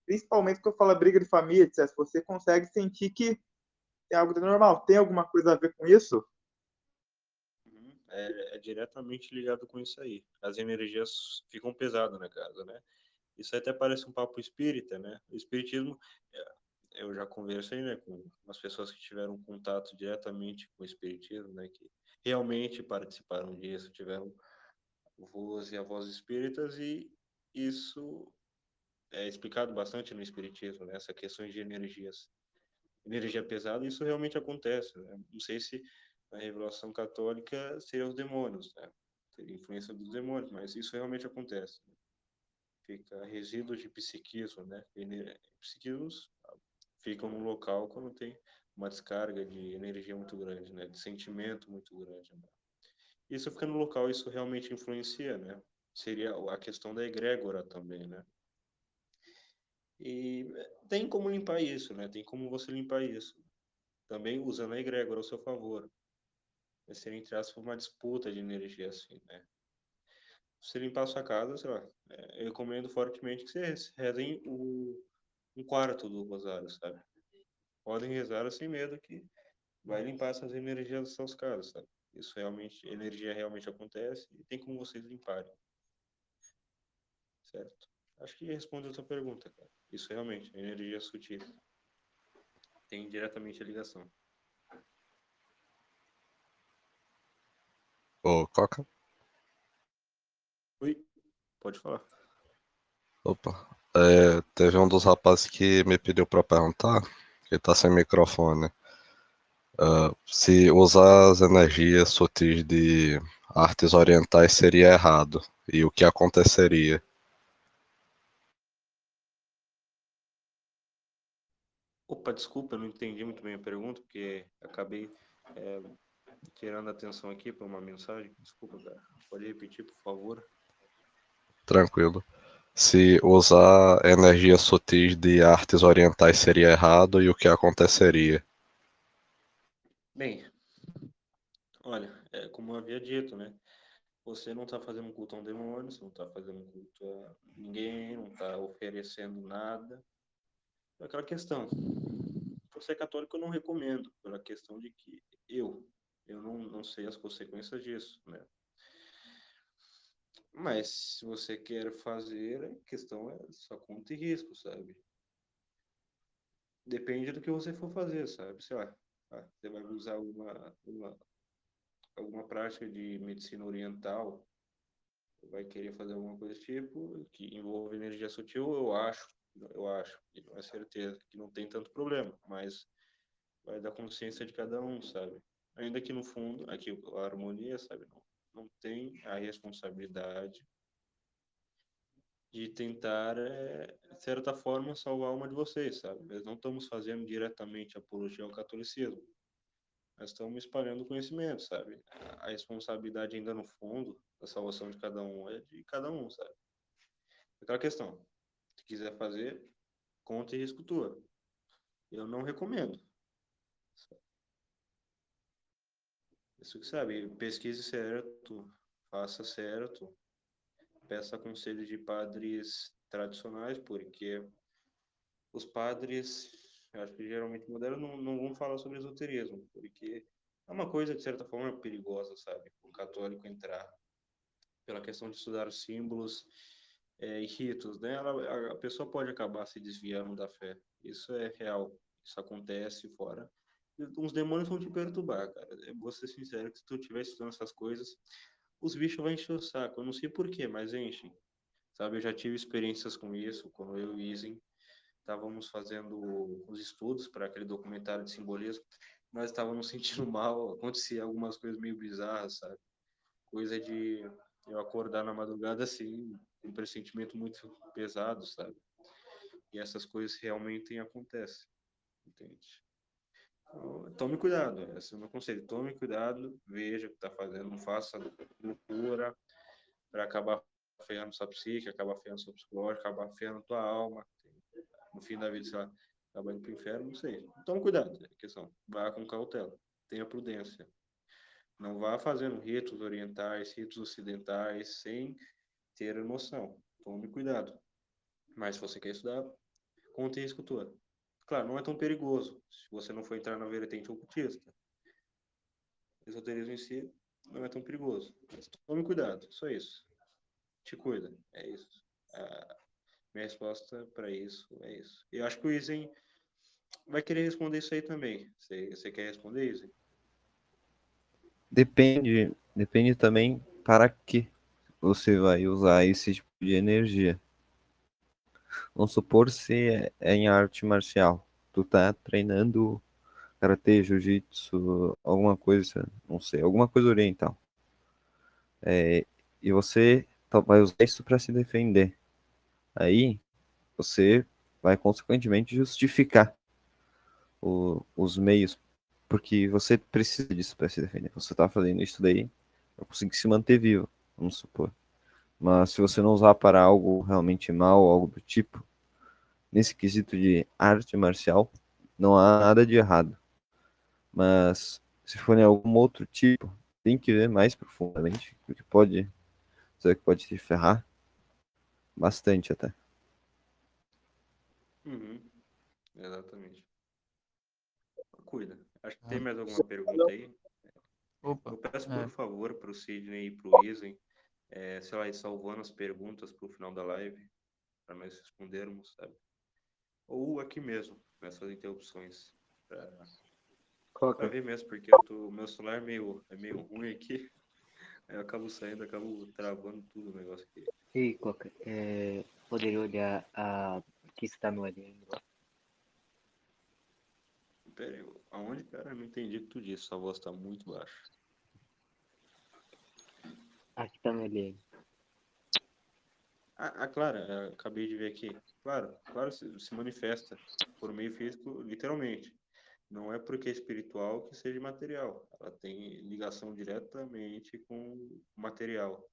Principalmente quando fala briga de família, etc. Você consegue sentir que tem algo da normal. Tem alguma coisa a ver com isso? Uhum. É, é diretamente ligado com isso aí. As energias ficam pesadas na casa, né? Isso até parece um papo espírita, né? O espiritismo, é, eu já conversei, né, com as pessoas que tiveram contato diretamente com o espiritismo, né, que realmente participaram disso, tiveram voos e avós espíritas e isso é explicado bastante no espiritismo, né, essa questão de energias. Energia pesada, isso realmente acontece, né? Não sei se na revelação católica seriam os demônios, né? Teria influência dos demônios, mas isso realmente acontece. Né? fica resíduos de psiquismo, né? Psiquismos ficam no local quando tem uma descarga de energia muito grande, né? De sentimento muito grande. Né? Isso fica no local, isso realmente influencia, né? Seria a questão da egrégora também, né? E tem como limpar isso, né? Tem como você limpar isso. Também usando a egrégora ao seu favor. Vai ser, entre aspas, uma disputa de energia, assim, né? você limpar a sua casa, sei lá, é, eu recomendo fortemente que vocês rezem o, um quarto do rosário, sabe? Podem rezar sem medo que vai limpar essas energias das suas casas, sabe? Isso realmente, energia realmente acontece e tem como vocês limparem. Certo? Acho que responde a sua pergunta, cara. Isso realmente, energia sutil. Tem diretamente a ligação. Ô, Coca. Oi, pode falar. Opa. É, teve um dos rapazes que me pediu pra perguntar, que tá sem microfone, ah, se usar as energias sutis de artes orientais seria errado e o que aconteceria. Opa, desculpa, eu não entendi muito bem a pergunta, porque acabei é, tirando a atenção aqui para uma mensagem. Desculpa, cara. Pode repetir, por favor? Tranquilo. Se usar energias sutis de artes orientais seria errado e o que aconteceria. Bem, olha, é, como eu havia dito, né? Você não está fazendo um culto a um demônio, você não está fazendo um culto a ninguém, não está oferecendo nada. É aquela questão. Você é católico, eu não recomendo, pela questão de que eu, eu não, não sei as consequências disso, né? Mas se você quer fazer, a questão é sua conta e risco, sabe? Depende do que você for fazer, sabe? Sei lá, você vai usar uma, uma, alguma prática de medicina oriental, vai querer fazer alguma coisa desse tipo, que envolve energia sutil, eu acho, eu acho, não é certeza, que não tem tanto problema, mas vai da consciência de cada um, sabe? Ainda que no fundo, aqui a harmonia, sabe? Não, não tem a responsabilidade de tentar, é, de certa forma, salvar uma de vocês, sabe? Nós não estamos fazendo diretamente apologia ao catolicismo. Nós estamos espalhando conhecimento, sabe? A responsabilidade ainda no fundo da salvação de cada um é de cada um, sabe? Aquela questão. Se quiser fazer, conta e risco tua. Eu não recomendo. Isso que sabe, pesquise certo, faça certo, peça conselho de padres tradicionais, porque os padres acho que geralmente modernos não, não vão falar sobre esoterismo, porque é uma coisa, de certa forma, perigosa, sabe? O católico entrar pela questão de estudar os símbolos é, e ritos, né? Ela, a pessoa pode acabar se desviando da fé. Isso é real. Isso acontece fora. Uns demônios vão te perturbar, cara. Eu vou ser sincero que se tu estiver estudando essas coisas, os bichos vão encher o saco. Eu não sei porquê, mas enchem. Sabe, eu já tive experiências com isso, quando eu e o Izen estávamos fazendo os estudos para aquele documentário de simbolismo, nós estávamos sentindo mal, acontecia algumas coisas meio bizarras, sabe? Coisa de eu acordar na madrugada assim, um pressentimento muito pesado, sabe? E essas coisas realmente acontecem, entende? Tome cuidado, esse é o meu conselho. Tome cuidado, veja o que está fazendo, não faça loucura para acabar ferrando sua psique, acabar ferrando seu psicológico, acabar ferrando tua alma. No fim da vida, sei lá, acabar indo para o inferno, não sei. Tome cuidado, é questão. Vá com cautela, tenha prudência. Não vá fazendo ritos orientais, ritos ocidentais, sem ter noção. Tome cuidado. Mas se você quer estudar, conte risco todo. Claro, não é tão perigoso se você não for entrar na vertente ocultista. O esoterismo em si não é tão perigoso. Mas tome cuidado, só isso. Te cuida, é isso. A minha resposta para isso é isso. Eu acho que o Isen vai querer responder isso aí também. Você, você quer responder, Isen? Depende, depende também para que você vai usar esse tipo de energia. Vamos supor se é, é em arte marcial. Tu tá treinando karatê, jiu-jitsu, alguma coisa, não sei, alguma coisa oriental. É, e você vai usar isso para se defender. Aí você vai consequentemente justificar o, os meios, porque você precisa disso para se defender. Você está fazendo isso daí para conseguir se manter vivo, vamos supor. Mas se você não usar para algo realmente mal, algo do tipo, nesse quesito de arte marcial, não há nada de errado. Mas se for em algum outro tipo, tem que ver mais profundamente, porque pode, que pode te ferrar bastante até. Uhum. Exatamente. Cuida. Acho que tem mais alguma pergunta aí? Opa, Eu peço, é. por favor, para o Sidney e para o Isen, é, sei lá, salvando as perguntas para o final da live, para nós respondermos, sabe? Ou aqui mesmo, nessas interrupções, para ver mesmo, porque o meu celular é meio, é meio ruim aqui, aí eu acabo saindo, acabo travando tudo o negócio aqui. ei, Coca, é, poderia olhar a que está no alien lá? Pera aí, aonde, cara? Eu não entendi o que tu disse, sua voz tá muito baixa. Aqui tá no alien. Ah, ah, claro, acabei de ver aqui. Claro, claro, se, se manifesta por meio físico, literalmente. Não é porque é espiritual que seja material. Ela tem ligação diretamente com material.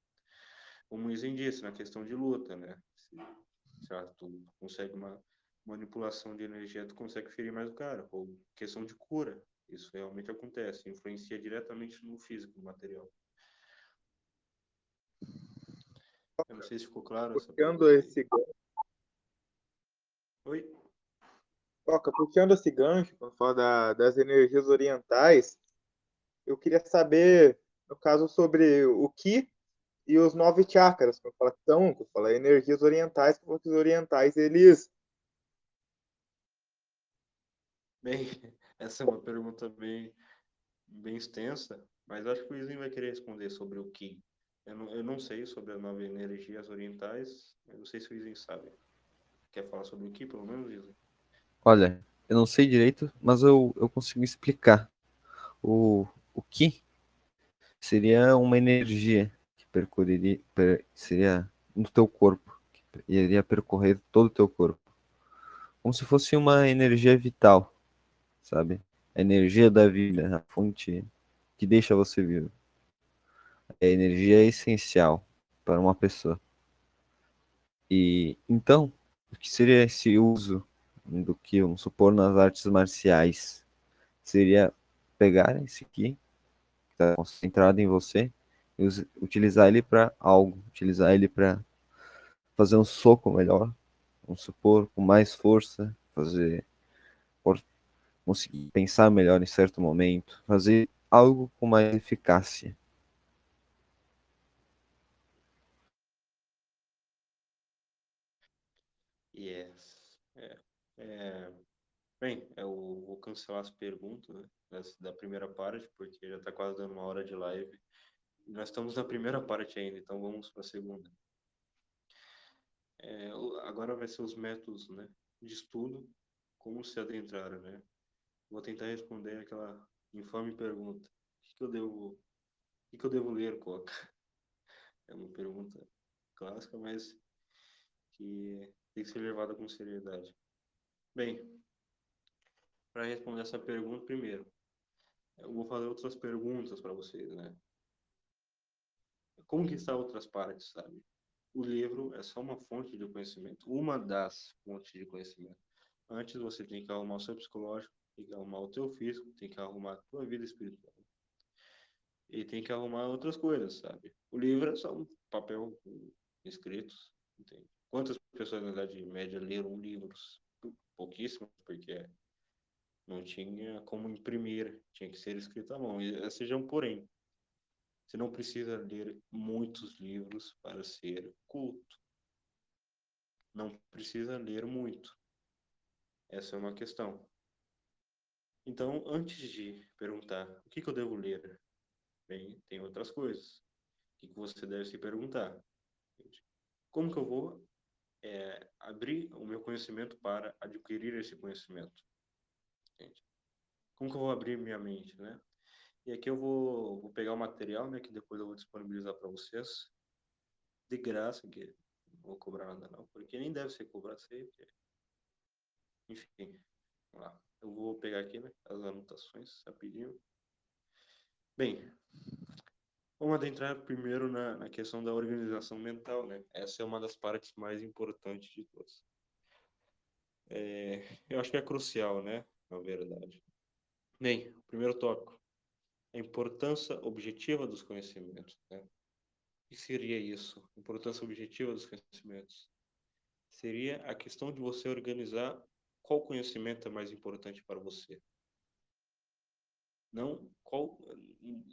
Como dizem disse, na questão de luta, né? Se, lá, tu consegue uma manipulação de energia, tu consegue ferir mais o cara. Ou questão de cura. Isso realmente acontece. Influencia diretamente no físico, no material. Eu não sei se ficou claro. Puxando esse gancho, Oi? Coca, puxando esse gancho, quando fala da- das energias orientais, eu queria saber, no caso, sobre o Ki e os nove chakras. Quando fala que são, quando fala energias orientais, que os orientais, eles Bem, essa é uma pergunta bem, bem extensa, mas acho que o Izinho vai querer responder sobre o Ki. Eu não, eu não sei sobre as nove energias orientais, não sei se o Izinho sabe. Quer falar sobre o Ki, pelo menos, Izinho? Olha, eu não sei direito, mas eu, eu consigo explicar. O, o que seria uma energia que percorreria, per- seria no teu corpo, que iria percorrer todo o teu corpo. Como se fosse uma energia vital, sabe? A energia da vida, a fonte que deixa você vivo. A energia é essencial para uma pessoa. E então, o que seria esse uso do que, vamos supor, nas artes marciais? Seria pegar esse ki, que está concentrado em você, e utilizar ele para algo, utilizar ele para fazer um soco melhor, vamos supor, com mais força, fazer conseguir pensar melhor em certo momento, fazer algo com mais eficácia. Yes. É, é, bem, eu vou cancelar as perguntas né, da primeira parte, porque já está quase dando uma hora de live. Nós estamos na primeira parte ainda, então vamos para a segunda. É, agora vai ser os métodos né, de estudo, como se adentrar, né? Vou tentar responder aquela infame pergunta. O que, eu devo, o que eu devo ler, Coca? É uma pergunta clássica, mas que tem que ser levada com seriedade. Bem, para responder essa pergunta, primeiro, eu vou fazer outras perguntas para vocês, né? Está outras partes, sabe? O livro é só uma fonte de conhecimento, uma das fontes de conhecimento. Antes você tem que arrumar o seu psicológico, tem que arrumar o teu físico, tem que arrumar a tua vida espiritual. E tem que arrumar outras coisas, sabe? O livro é só um papel escritos, entende? Quantas pessoas na idade média leram livros? Pouquíssimas, porque não tinha como imprimir, tinha que ser escrito à mão. E seja um porém. Você não precisa ler muitos livros para ser culto. Não precisa ler muito. Essa é uma questão. Então, antes de perguntar o que, que eu devo ler, bem, tem outras coisas. Que você deve se perguntar? Como que eu vou é, abrir o meu conhecimento para adquirir esse conhecimento? Entende? Como que eu vou abrir minha mente, né? E aqui eu vou, vou pegar o material, né, que depois eu vou disponibilizar para vocês, de graça, que não vou cobrar nada não, porque nem deve ser cobrado porque... enfim, vamos lá. Eu vou pegar aqui, né, as anotações, rapidinho. Bem, vamos adentrar primeiro na, na questão da organização mental, né? Essa é uma das partes mais importantes de todas. É, eu acho que é crucial, né? Na verdade. Bem, primeiro tópico. A importância objetiva dos conhecimentos, né? O que seria isso? Importância objetiva dos conhecimentos. Seria a questão de você organizar qual conhecimento é mais importante para você. Não qual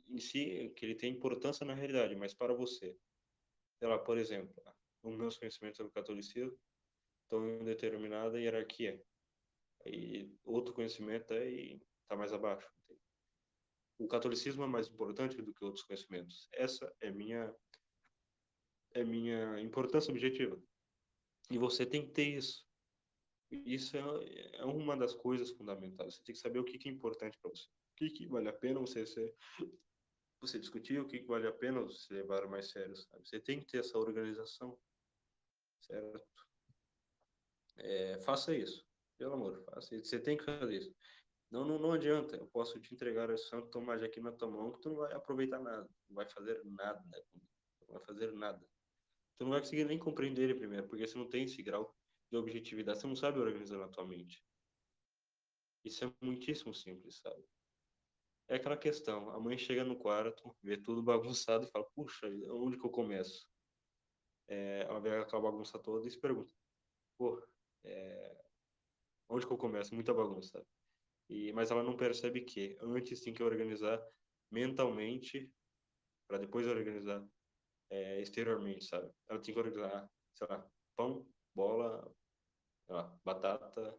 em si que ele tem importância na realidade, mas para você. Sei lá, por exemplo, os meus conhecimentos sobre catolicismo estão em determinada hierarquia. E outro conhecimento é está mais abaixo. O catolicismo é mais importante do que outros conhecimentos. Essa é minha é minha importância objetiva. E você tem que ter isso. Isso é, é uma das coisas fundamentais. Você tem que saber o que, que é importante para você. O que, que vale a pena você ser, você discutir, o que, que vale a pena você levar mais sério. Sabe? Você tem que ter essa organização. Certo? É, faça isso. Pelo amor, faça isso. Você tem que fazer isso. Não, não, não adianta. Eu posso te entregar a santo tomar aqui na tua mão que tu não vai aproveitar nada. Não vai fazer nada. Não vai fazer nada. Tu não vai conseguir nem compreender ele primeiro, porque você não tem esse grau de objetividade, você não sabe organizar na tua mente. Isso é muitíssimo simples, sabe? É aquela questão, a mãe chega no quarto, vê tudo bagunçado e fala, puxa, onde que eu começo? É, ela vê aquela bagunça toda e se pergunta, pô, é, onde que eu começo? Muita bagunça, sabe? E, mas ela não percebe que antes tem que organizar mentalmente para depois organizar é, exteriormente, sabe? Ela tem que organizar, sei lá, pão, bola, lá, batata,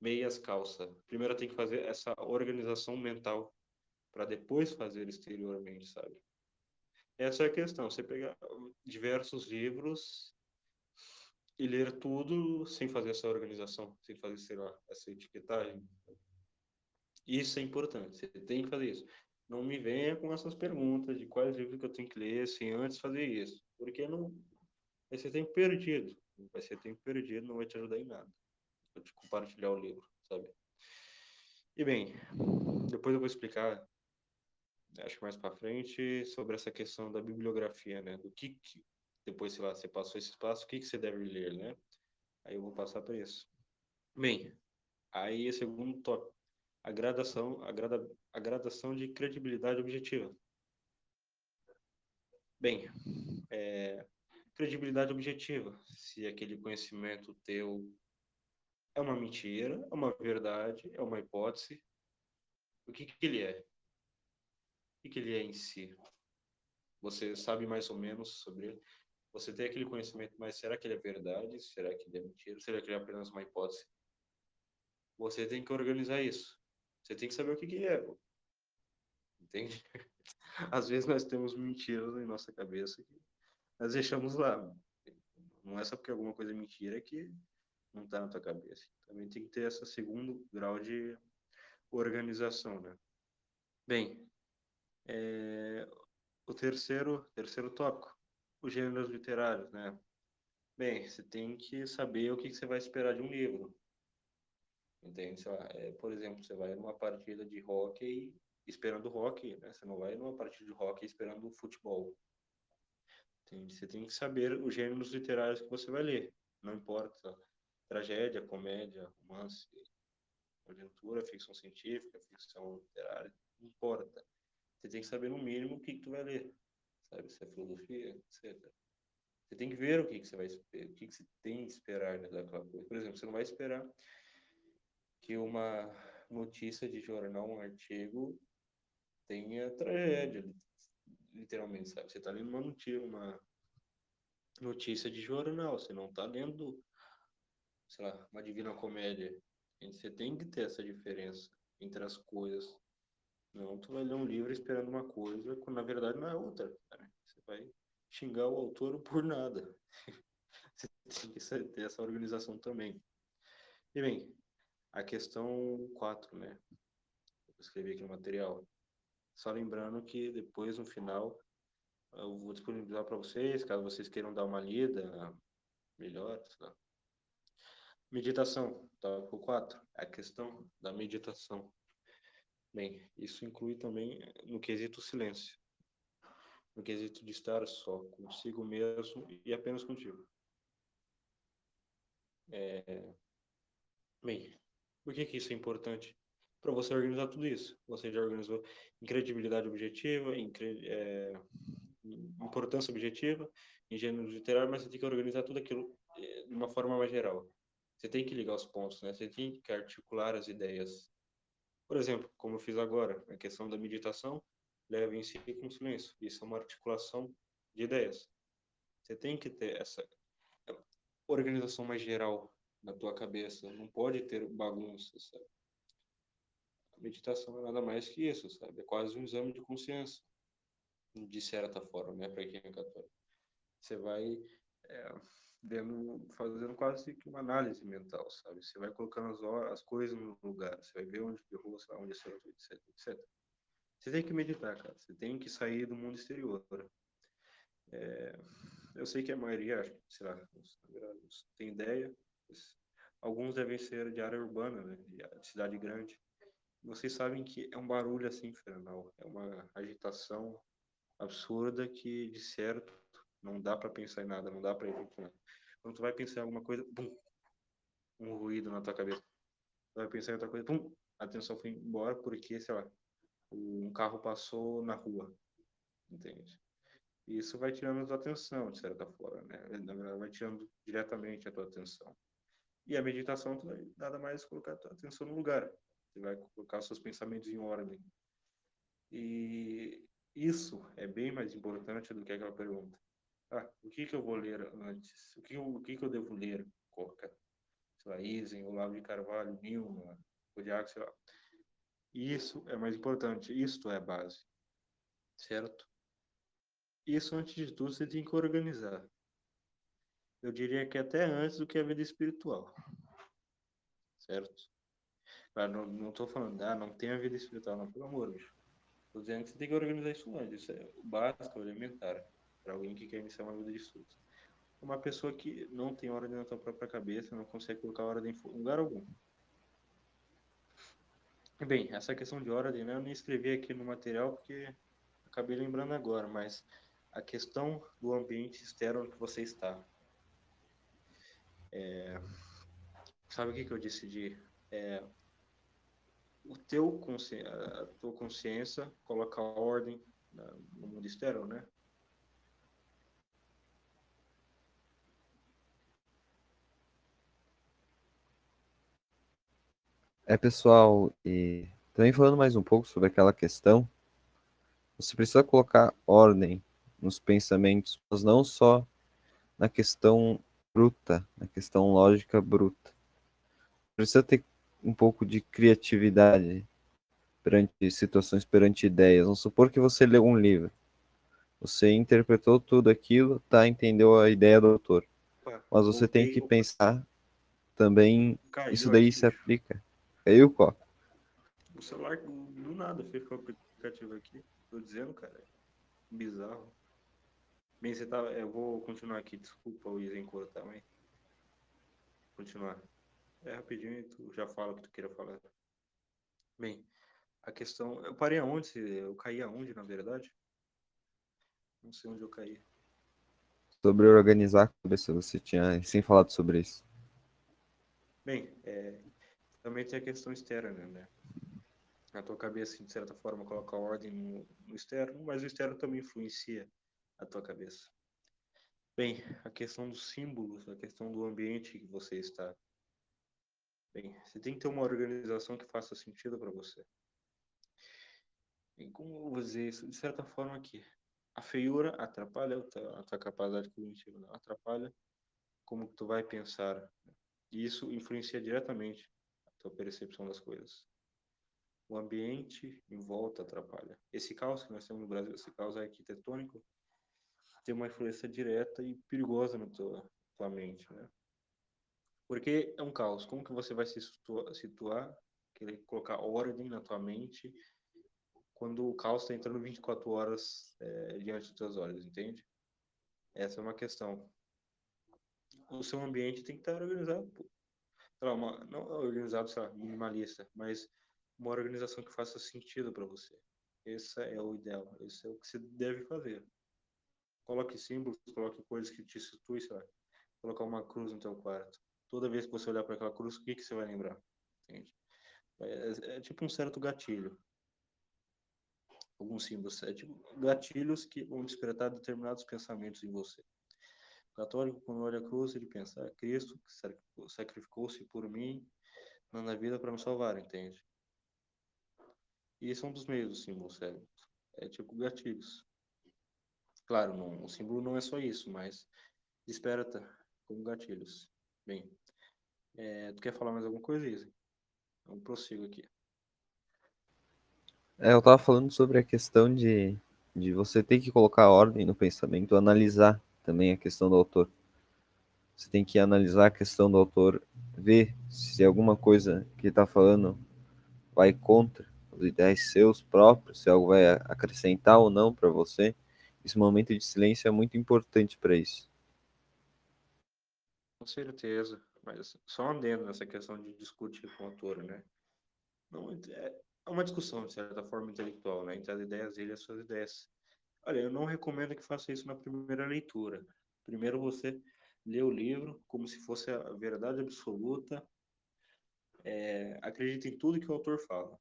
meias, calça. Primeiro tem que fazer essa organização mental para depois fazer exteriormente, sabe? Essa é a questão. Você pegar diversos livros e ler tudo sem fazer essa organização, sem fazer, sei lá, essa etiquetagem. Isso é importante. Você tem que fazer isso. Não me venha com essas perguntas de quais livros que eu tenho que ler sem antes fazer isso, porque não vai ser tempo perdido. Vai ser tempo perdido, não vai te ajudar em nada. Vou te compartilhar o livro, sabe? E bem, depois eu vou explicar, acho que mais para frente, sobre essa questão da bibliografia, né? Do que, que depois, sei lá, você passou esse espaço, o que, que você deve ler, né? Aí eu vou passar para isso. Bem, aí segundo tópico, a gradação, a, grada, a gradação de credibilidade objetiva. Bem, é, credibilidade objetiva, se aquele conhecimento teu é uma mentira, é uma verdade, é uma hipótese. O que, que ele é? Que, que ele é em si? Você sabe mais ou menos sobre ele? Você tem aquele conhecimento, mas será que ele é verdade? Será que ele é mentira? Será que ele é apenas uma hipótese? Você tem que organizar isso. Você tem que saber o que, que ele é. Entende? Às vezes nós temos mentiras em nossa cabeça que nós deixamos lá. Não é só porque alguma coisa é mentira que não está na tua cabeça. Também tem que ter esse segundo grau de organização, né? Bem, é, o terceiro, terceiro tópico, os gêneros literários, né? Bem, você tem que saber o que, você vai esperar de um livro. Entende? Lá, é, por exemplo, você vai numa partida de hockey esperando hockey, né? Você não vai numa partida de hockey esperando futebol. Entende? Você tem que saber os gêneros literários que você vai ler. Não importa tragédia, comédia, romance, aventura, ficção científica, ficção literária, não importa. Você tem que saber no mínimo o que, que tu vai ler, sabe? Se é filosofia, etc. Você tem que ver o que, que você vai o que, que você tem que esperar daquela coisa. Por exemplo, você não vai esperar que uma notícia de jornal, um artigo, tenha tragédia, literalmente, sabe? Você está lendo uma notícia, uma notícia de jornal, você não está lendo, sei lá, uma Divina Comédia. Você tem que ter essa diferença entre as coisas. Não, tu vai ler um livro esperando uma coisa, quando na verdade não é outra. Cara. Você vai xingar o autor por nada. Você tem que ter essa organização também. E bem, a questão 4, né? Eu escrevi aqui no material. Só lembrando que depois, no final, eu vou disponibilizar para vocês, caso vocês queiram dar uma lida melhor. Meditação, tópico 4, a questão da meditação. Bem, isso inclui também no quesito silêncio, no quesito de estar só consigo mesmo e apenas contigo. É... Bem, por que, que isso é importante? para você organizar tudo isso. Você já organizou incredibilidade objetiva, incre, é, importância objetiva, em gênero literário, mas você tem que organizar tudo aquilo é, de uma forma mais geral. Você tem que ligar os pontos, né? Você tem que articular as ideias. Por exemplo, como eu fiz agora, a questão da meditação leva em si com silêncio. Isso é uma articulação de ideias. Você tem que ter essa organização mais geral na tua cabeça. Não pode ter bagunça, sabe? meditação é nada mais que isso, sabe? É quase um exame de consciência, de certa forma, né, para quem é católico. Você vai é, fazendo quase que uma análise mental, sabe? Você vai colocando as, as coisas no lugar, você vai ver onde errou, onde acertou, etc, etc. Você tem que meditar, cara. Você tem que sair do mundo exterior. É, eu sei que a maioria, sei lá, tem ideia. Alguns devem ser de área urbana, né, de cidade grande vocês sabem que é um barulho assim infernal, é uma agitação absurda que, de certo, não dá para pensar em nada, não dá para imaginar. Quando tu vai pensar em alguma coisa, pum, um ruído na tua cabeça. Tu vai pensar em outra coisa, pum, a atenção foi embora porque, sei lá, um carro passou na rua, entende? Isso vai tirando a tua atenção, de certa forma, né? Na verdade, vai tirando diretamente a tua atenção. E a meditação, tu vai nada mais colocar a tua atenção no lugar. Você vai colocar seus pensamentos em ordem. E isso é bem mais importante do que aquela pergunta. Ah, o que, que eu vou ler antes? O que, o que, que eu devo ler? Coca, sei lá, Isen, Olavo de Carvalho, Nilma, Kodiak, sei lá. Isso é mais importante. Isto é a base. Certo? Isso, antes de tudo, você tem que organizar. Eu diria que até antes do que a vida espiritual. Certo? não, não tô falando, ah, não tem a vida espiritual, não, pelo amor. Tô dizendo que você tem que organizar isso antes. Isso é o básico, elementar, para alguém que quer iniciar uma vida de estudos. Uma pessoa que não tem ordem na sua própria cabeça, não consegue colocar ordem em lugar algum. Bem, essa questão de ordem, né, eu nem escrevi aqui no material porque acabei lembrando agora, mas a questão do ambiente externo que você está. É, sabe o que, que eu disse de é, o teu consci... a tua consciência coloca ordem no mundo externo, né? É, pessoal, e também falando mais um pouco sobre aquela questão, você precisa colocar ordem nos pensamentos, mas não só na questão bruta, na questão lógica bruta. Precisa ter um pouco de criatividade perante situações, perante ideias. Vamos supor que você leu um livro. Você interpretou tudo aquilo, tá? Entendeu a ideia do autor. Mas você tem que pensar também, isso daí se aplica. Caiu, Coca? O celular do nada fez com o aplicativo aqui. Tô dizendo, cara. Bizarro. Bem, você tá. Eu vou continuar aqui, desculpa o Isen cortar, mas. Continuar. É rapidinho e tu já fala o que tu queira falar. Bem, a questão. Eu parei aonde? Eu caí aonde, na verdade? Não sei onde eu caí. Sobre organizar a cabeça, você tinha sem falado sobre isso. Bem, é, também tem a questão externa, né? A tua cabeça, de certa forma, coloca ordem no, no externo, mas o externo também influencia a tua cabeça. Bem, a questão dos símbolos, a questão do ambiente que você está. Bem, você tem que ter uma organização que faça sentido para você. E como eu vou dizer isso? De certa forma aqui, a feiura atrapalha a tua, capacidade cognitiva, não atrapalha como tu vai pensar. E isso influencia diretamente tua percepção das coisas. O ambiente em volta atrapalha. Esse caos que nós temos no Brasil, esse caos arquitetônico, tem uma influência direta e perigosa na tua, tua mente, né? Porque é um caos. Como que você vai se situar, querer colocar ordem na tua mente quando o caos está entrando 24 horas é, diante dos teus olhos, entende? Essa é uma questão. O seu ambiente tem que estar organizado. Lá, uma, não organizado, sei lá, minimalista, mas uma organização que faça sentido para você. Esse é o ideal. Esse é o que você deve fazer. Coloque símbolos, coloque coisas que te situem, sei lá. Colocar uma cruz no teu quarto. Toda vez que você olhar para aquela cruz, o que, que você vai lembrar? Entende? É, é, é tipo um certo gatilho alguns símbolos, é tipo gatilhos que vão despertar determinados pensamentos em você. Católico, quando olha a cruz, ele pensa, ah, Cristo sacrificou-se por mim na vida para me salvar, entende? E esse é um dos meios do símbolo cérebro. É tipo gatilhos. Claro, não, o símbolo não é só isso, mas desperta como gatilhos. Bem, é, tu quer falar mais alguma coisa, Isa? Então prossigo aqui. É, eu tava falando sobre a questão de, de você ter que colocar ordem no pensamento, analisar também a questão do autor. Você tem que analisar a questão do autor, ver se alguma coisa que ele está falando vai contra os ideais seus próprios, se algo vai acrescentar ou não para você. Esse momento de silêncio é muito importante para isso. Com certeza, mas só andando nessa questão de discutir com o autor, né? Não, é, é uma discussão, de certa forma, intelectual, né? Entre as ideias dele e as suas ideias. Olha, eu não recomendo que faça isso na primeira leitura. Primeiro você lê o livro como se fosse a verdade absoluta. É, acredite em tudo que o autor fala.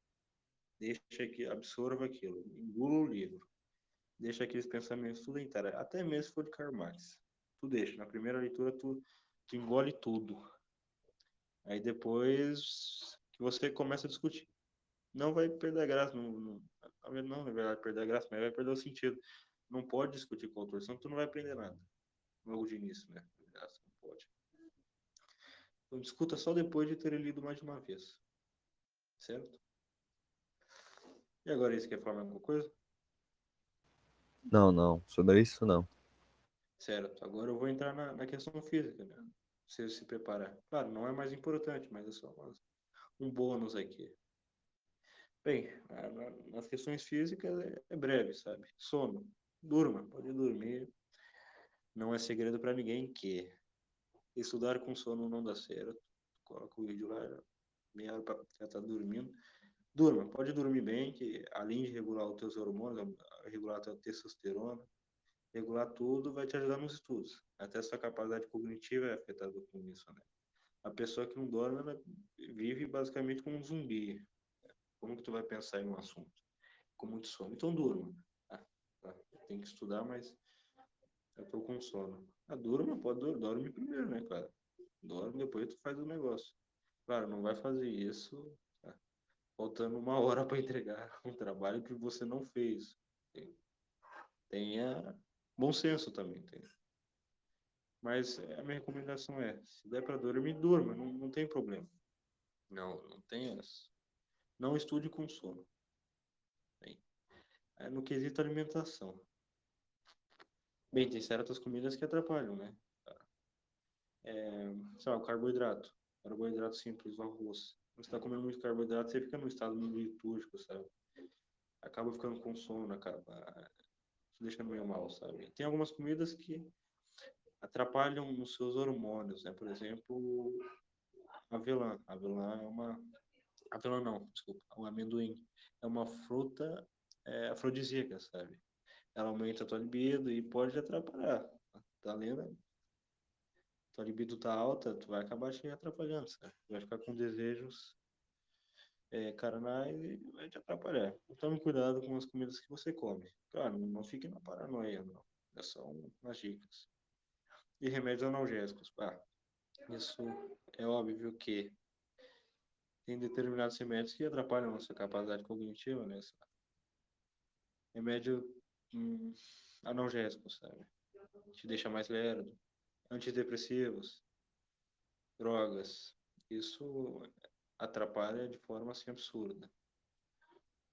Deixa que absorva aquilo. Engula o livro. Deixa aqueles pensamentos tudo inteiro. Até mesmo se for de Karl Marx. Tu deixa. Na primeira leitura tu, tu engole tudo. Aí depois que você começa a discutir não vai perder a graça. Não, não, não, na verdade, perder a graça, mas vai perder o sentido. Não pode discutir com a autor, senão tu não vai aprender nada. Logo de início, né? Não pode. Então, discuta só depois de ter lido mais de uma vez. Certo? E agora, você quer falar alguma coisa? Não, não. Sobre isso, não. Certo. Agora eu vou entrar na, na questão física, né? Você se preparar. Claro, não é mais importante, mas é só um bônus aqui. Bem, nas questões físicas é, é breve, sabe? Sono. Durma, pode dormir. Não é segredo para ninguém que estudar com sono não dá certo. Coloca o vídeo lá, meia hora para já tá dormindo. Durma, pode dormir bem, que além de regular os teus hormônios, regular a tua testosterona, regular tudo, vai te ajudar nos estudos. Até sua capacidade cognitiva é afetada com isso, né? A pessoa que não dorme, ela vive basicamente como um zumbi. Como que tu vai pensar em um assunto? Com muito sono. Então durma. Ah, tá. Tem que estudar, mas eu tô com sono. Ah, durma, pode dormir. Dorme primeiro, né, cara? Dorme, depois tu faz o negócio. Claro, não vai fazer isso faltando uma hora para entregar um trabalho que você não fez. Tenha bom senso também. Tem. Mas a minha recomendação é, se der para dormir, durma, não, não tem problema. Não, não tem essa. Não estude com sono. Bem, é no quesito alimentação. Bem, tem certas comidas que atrapalham, né? É, sei lá, o carboidrato. Carboidrato simples, o arroz. Você está comendo muito carboidrato, você fica no estado meio litúrgico, sabe? Acaba ficando com sono, acaba deixando meio mal, sabe? Tem algumas comidas que atrapalham nos seus hormônios, né? Por exemplo, avelã. Avelã é uma... Avelã não, desculpa. O amendoim é uma fruta é, afrodisíaca, sabe? Ela aumenta a tua libido e pode atrapalhar. Tá lendo? Tua libido tá alta, tu vai acabar te atrapalhando, sabe? Tu vai ficar com desejos é, carnais e vai te atrapalhar. Então, cuidado com as comidas que você come. Claro, não fique na paranoia, não. É só umas dicas. E remédios analgésicos. Ah, isso é óbvio que tem determinados remédios que atrapalham a nossa capacidade cognitiva, né? Remédio hum, analgésico, sabe? Te deixa mais lerdo. Antidepressivos, drogas. Isso atrapalha de forma assim absurda.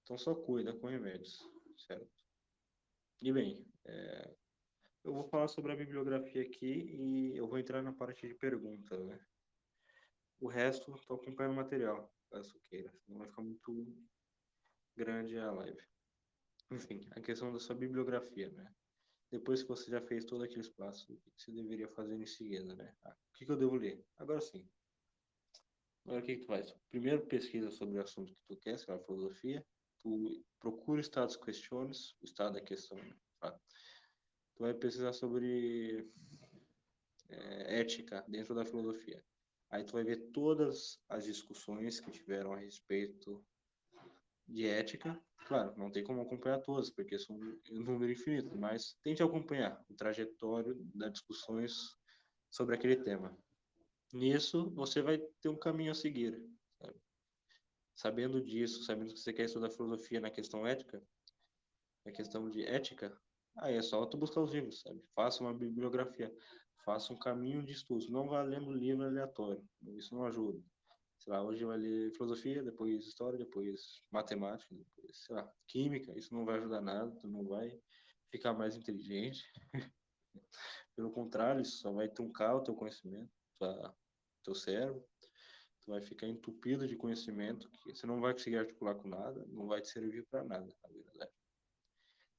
Então só cuida com remédios, certo? E bem, é, eu vou falar sobre a bibliografia aqui e eu vou entrar na parte de perguntas, né? O resto, estou acompanhando o material, caso queira, senão vai ficar muito grande a live. Enfim, a questão da sua bibliografia, né? Depois que você já fez todos aqueles passos, o que você deveria fazer em seguida, né? Ah, o que, que eu devo ler? Agora sim, Agora o que, que tu faz? Primeiro pesquisa sobre o assunto que tu quer, que é a filosofia. Tu procura estados questiones, o estado da questão. Né? Tá? Tu vai pesquisar sobre é, ética dentro da filosofia. Aí tu vai ver todas as discussões que tiveram a respeito de ética. Claro, não tem como acompanhar todas, porque são um número infinito, mas tente acompanhar o trajetório das discussões sobre aquele tema. Nisso, você vai ter um caminho a seguir. Sabe? Sabendo disso, sabendo que você quer estudar filosofia na questão ética, na questão de ética, aí é só tu buscar os livros, sabe? Faça uma bibliografia, faça um caminho de estudos. Não vá lendo livro aleatório, isso não ajuda. Sei lá, hoje vai ler filosofia, depois história, depois matemática, depois, sei lá, química, isso não vai ajudar nada, tu não vai ficar mais inteligente. Pelo contrário, isso só vai truncar o teu conhecimento, tua, teu cérebro, tu vai ficar entupido de conhecimento que você não vai conseguir articular com nada, não vai te servir para nada, na verdade.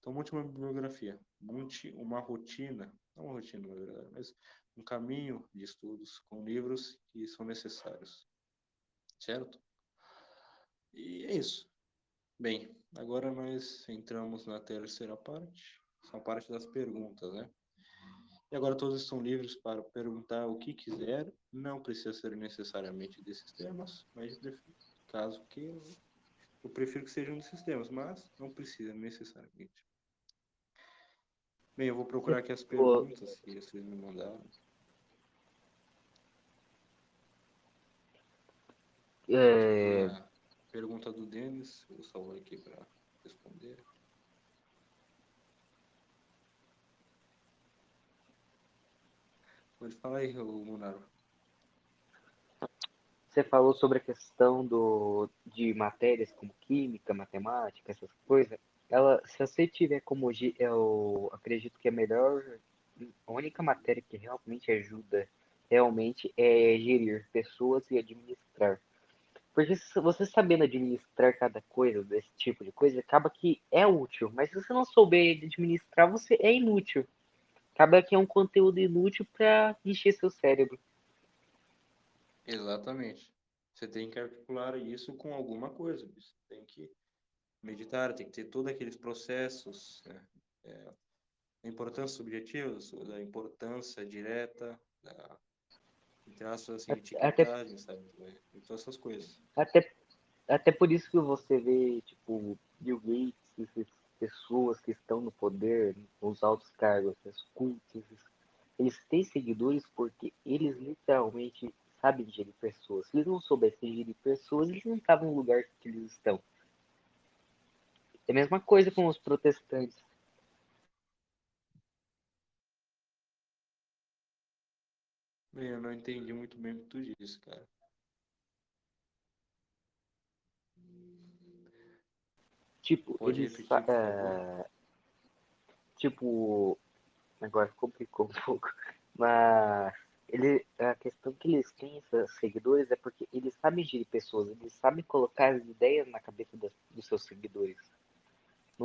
Então, monte uma bibliografia, monte uma rotina, não uma rotina, na verdade, mas um caminho de estudos com livros que são necessários, certo? E é isso. Bem, agora nós entramos na terceira parte, são a parte das perguntas, né? E agora todos estão livres para perguntar o que quiser. Não precisa ser necessariamente desses temas, mas caso que eu prefiro que sejam desses temas, mas não precisa necessariamente. Bem, eu vou procurar aqui as perguntas que vocês me mandaram. É... Pergunta do Denis, vou salvar aqui para responder. Pode falar aí, Munaro. Você falou sobre a questão do, de matérias como química, matemática, essas coisas. Ela, se você tiver como eu acredito que a melhor, a única matéria que realmente ajuda realmente é gerir pessoas e administrar. Porque você sabendo administrar cada coisa desse tipo de coisa, acaba que é útil. Mas se você não souber administrar, você é inútil. Acaba que é um conteúdo inútil para encher seu cérebro. Exatamente. Você tem que articular isso com alguma coisa. Você tem que meditar, tem que ter todos aqueles processos, né? é, a importância subjetiva, da importância direta, da, entre aspas, assim, etiquetagem, sabe? E todas essas coisas. Até, até por isso que você vê, tipo, Bill Gates, pessoas que estão no poder, nos altos cargos, os cultos, eles têm seguidores porque eles literalmente sabem gerir pessoas. Se eles não soubessem gerir pessoas, eles não estavam no lugar que eles estão. É a mesma coisa com os protestantes. Bem, eu não entendi muito bem o que tu disse, cara. Tipo, Pode eles. repetir, é, Tipo, agora complicou um pouco. Mas ele, a questão que eles têm, esses seguidores, é porque eles sabem gerir pessoas, eles sabem colocar as ideias na cabeça das- dos seus seguidores.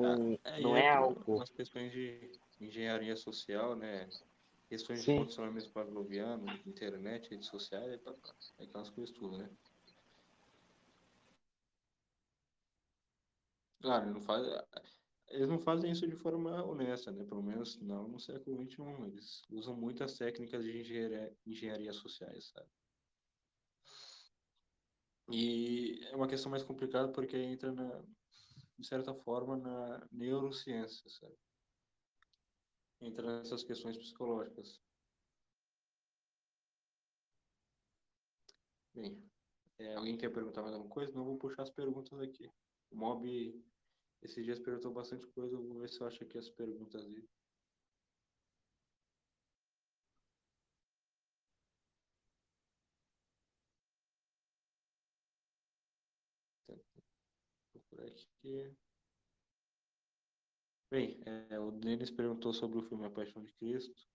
Não, É, não é algo. umas questões de engenharia social, né? Questões de Sim. condicionamento pavloviano, internet, redes sociais, pá, pá. aquelas coisas tudo, né? Claro, não faz, eles não fazem isso de forma honesta, né? Pelo menos não no século XXI. Eles usam muitas técnicas de engenharia, engenharia sociais, sabe? E é uma questão mais complicada porque entra, na, de certa forma, na neurociência, sabe? Entra nessas questões psicológicas. Bem, é, alguém quer perguntar mais alguma coisa? Não vou puxar as perguntas aqui. O Mob esses dias perguntou bastante coisa, eu vou ver se eu acho aqui as perguntas dele. Aqui. Bem, é, o Denis perguntou sobre o filme A Paixão de Cristo.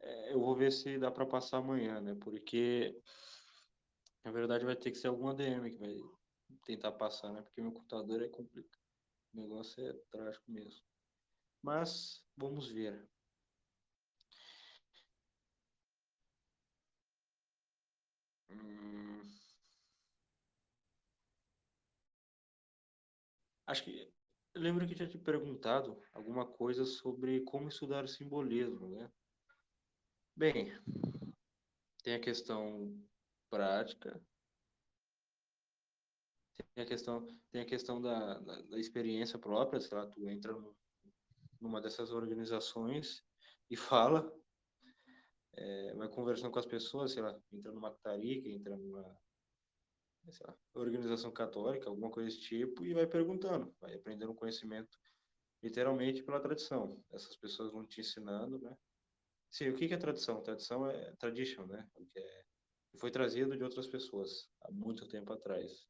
É, eu vou ver se dá para passar amanhã, né? Porque na verdade vai ter que ser alguma DM que vai tentar passar, né? Porque meu computador é complicado. O negócio é trágico mesmo. Mas vamos ver. Hum, acho que eu lembro que tinha te perguntado alguma coisa sobre como estudar o simbolismo, né? Bem, tem a questão prática, tem a questão, tem a questão da, da, da experiência própria, sei lá, tu entra no, numa dessas organizações e fala, é, vai conversando com as pessoas, sei lá, entra numa tarica, entra numa sei lá, organização católica, alguma coisa desse tipo, e vai perguntando, vai aprendendo conhecimento literalmente pela tradição. Essas pessoas vão te ensinando, né? Sim, o que é tradição? Tradição é tradition, né? Que é, foi trazido de outras pessoas há muito tempo atrás.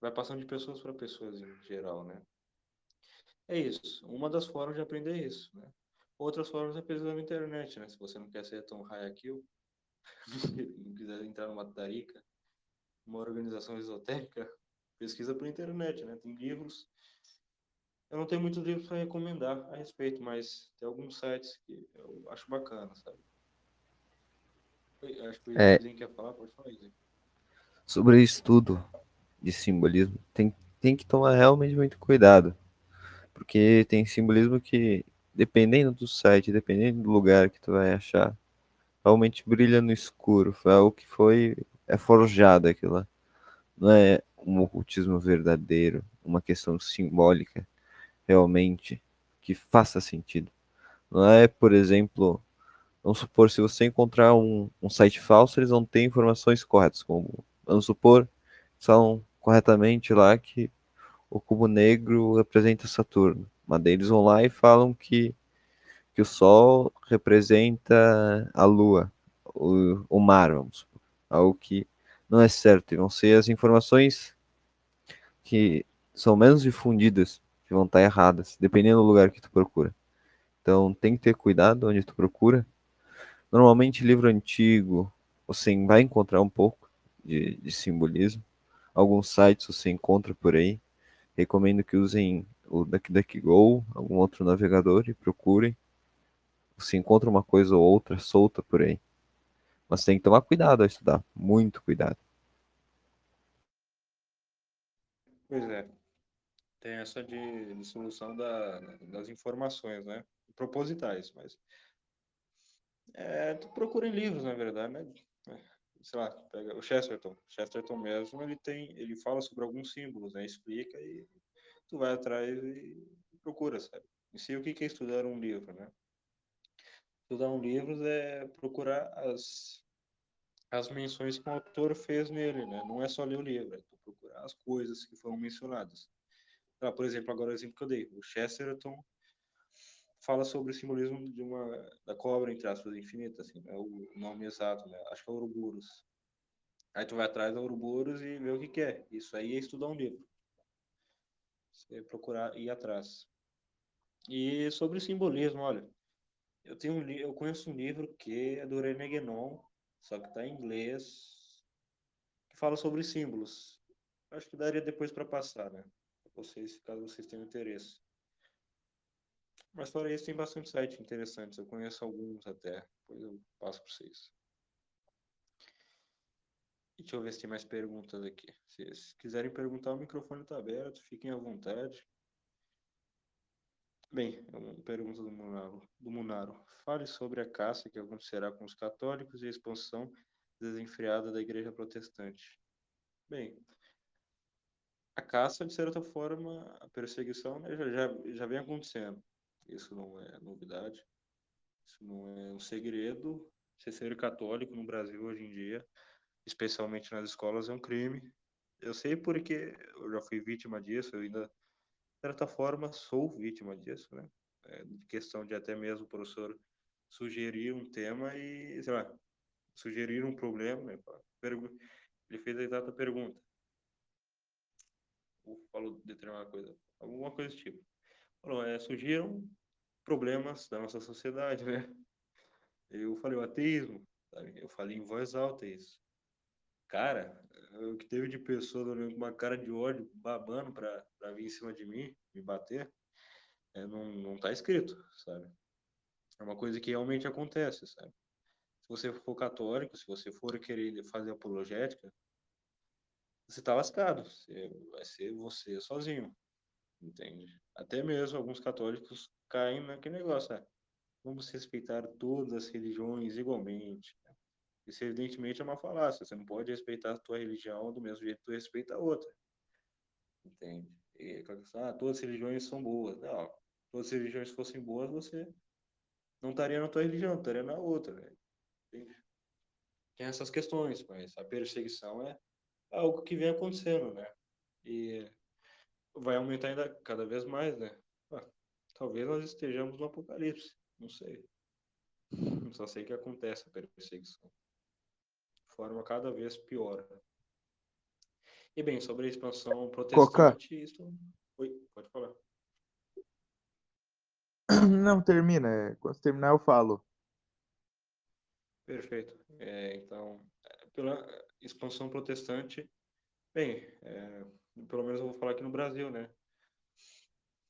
Vai passando de pessoas para pessoas em geral, né? É isso. Uma das formas de aprender é isso, né? Outras formas é pesquisar na internet, né? Se você não quer ser tão high kill, não quiser entrar numa tarica, uma organização esotérica, pesquisa pela internet, né? Tem livros. Eu não tenho muitos livros para recomendar a respeito, mas tem alguns sites que eu acho bacana, sabe? Eu acho que o É. Quer falar, pode falar, Izinho. Sobre estudo de simbolismo, tem, tem que tomar realmente muito cuidado. Porque tem simbolismo que, dependendo do site, dependendo do lugar que tu vai achar, realmente brilha no escuro. Foi algo que foi é forjado aquilo lá. Não é um ocultismo verdadeiro, uma questão simbólica realmente que faça sentido. Não é, por exemplo, vamos supor, se você encontrar um, um site falso, eles vão ter informações corretas, como, vamos supor, são corretamente lá que o cubo negro representa Saturno. Mas eles vão lá e falam que, que o Sol representa a Lua, o, o mar, vamos supor. Algo que não é certo. E vão ser as informações que são menos difundidas, que vão estar erradas, dependendo do lugar que tu procura. Então tem que ter cuidado onde tu procura. Normalmente livro antigo você vai encontrar um pouco de, de simbolismo. Alguns sites você encontra por aí. Recomendo que usem o DuckDuckGo, algum outro navegador e procurem. Você encontra uma coisa ou outra solta por aí. Mas tem que tomar cuidado ao estudar, muito cuidado. Pois é. Tem essa de, de solução da, das informações, né? Propositais, mas. É, procura em livros, na verdade, né? É, sei lá, pega o Chesterton. Chesterton mesmo, ele tem, ele fala sobre alguns símbolos, né? Explica e tu vai atrás e procura, sabe? E se o que é estudar um livro, né? Estudar um livro é procurar as, as menções que o autor fez nele, né? Não é só ler o livro, é procurar as coisas que foram mencionadas. Ah, por exemplo, agora o exemplo que eu dei, o Chesterton fala sobre o simbolismo de uma da cobra entre aspas infinita, assim, é o nome exato, né? Acho que é Ouroboros. Aí tu vai atrás da Ouroboros e vê o que é. Isso aí é estudar um livro. Você procurar ir atrás. E sobre simbolismo, olha, eu tenho um, eu conheço um livro que é do René Guénon, só que está em inglês, que fala sobre símbolos. Acho que daria depois para passar, né? Vocês, caso vocês tenham interesse. Mas fora isso, tem bastante sites interessantes. Eu conheço alguns até. Depois eu passo para vocês. E deixa eu ver se tem mais perguntas aqui. Se quiserem perguntar, o microfone está aberto. Fiquem à vontade. Bem, pergunta do Munaro, do Munaro. Fale sobre a caça que acontecerá com os católicos e a expansão desenfreada da igreja protestante. Bem, a caça, de certa forma, a perseguição né, já, já, já vem acontecendo. Isso não é novidade. Isso não é um segredo. Você ser católico no Brasil hoje em dia, especialmente nas escolas, é um crime. Eu sei porque eu já fui vítima disso, eu ainda, certa forma, sou vítima disso, né? É, questão de até mesmo o professor sugerir um tema e, sei lá, sugerir um problema, né? Ele fez a exata pergunta. Ou falou determinada coisa, alguma coisa do tipo. Falou, é, surgiram problemas da nossa sociedade, né? Eu falei o ateísmo, sabe? eu falei em voz alta isso. Cara, o que teve de pessoa com uma cara de ódio, babando pra vir em cima de mim, me bater, é, não, não tá escrito, sabe? É uma coisa que realmente acontece, sabe? Se você for católico, se você for querer fazer apologética, você tá lascado. Você, vai ser você sozinho, entende? Até mesmo alguns católicos caem naquele negócio, né? Vamos respeitar todas as religiões igualmente. Isso, evidentemente, é uma falácia. Você não pode respeitar a tua religião do mesmo jeito que tu respeita a outra. Entende? E, ah, todas as religiões são boas. Não, todas as religiões fossem boas, você não estaria na tua religião, estaria na outra. Né? Entende? Tem essas questões, mas a perseguição é algo que vem acontecendo, né? E vai aumentar ainda cada vez mais, né? Ah, talvez nós estejamos no apocalipse, não sei. Só sei que acontece a perseguição. Forma cada vez pior. E bem, sobre a expansão protestante, Coca. isso... Oi, pode falar. Não, termina. É, quando terminar eu falo. Perfeito. É, então, pela expansão protestante, bem, é, pelo menos eu vou falar aqui no Brasil, né?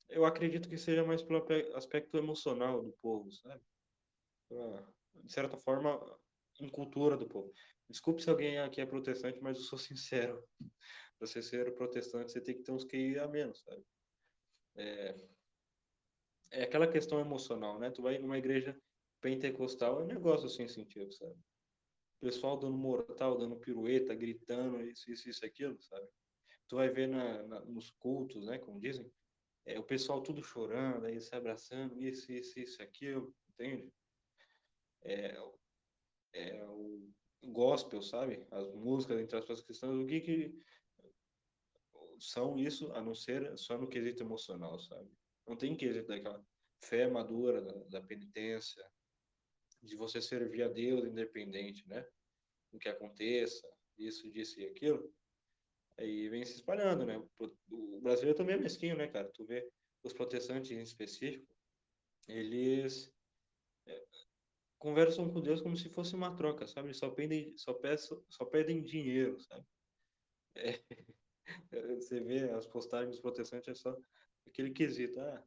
Eu acredito que seja mais pelo aspecto emocional do povo, sabe? De certa forma, em cultura do povo. Desculpe se alguém aqui é protestante, mas eu sou sincero. Para você ser protestante, você tem que ter uns QI a menos, sabe? É, é aquela questão emocional, né? Tu vai numa igreja pentecostal, é um negócio sem sentido, sabe? pessoal dando mortal, dando pirueta, gritando, isso, isso, isso, aquilo, sabe? Tu vai ver na, na, nos cultos, né, como dizem, é, o pessoal tudo chorando, aí se abraçando, isso, isso, isso, aquilo, entende? É, é o gospel, sabe? As músicas entre as pessoas cristãs, o que que são isso, a não ser só no quesito emocional, sabe? Não tem quesito daquela fé madura, da, da penitência, de você servir a Deus independente, né? O que aconteça, isso, disso e aquilo. Aí vem se espalhando, né? O brasileiro também é mesquinho, né, cara? Tu vê os protestantes em específico, eles conversam com Deus como se fosse uma troca, sabe? Só pedem, só peçam, só pedem dinheiro, sabe? É, você vê as postagens protestantes é só aquele quesito, ah,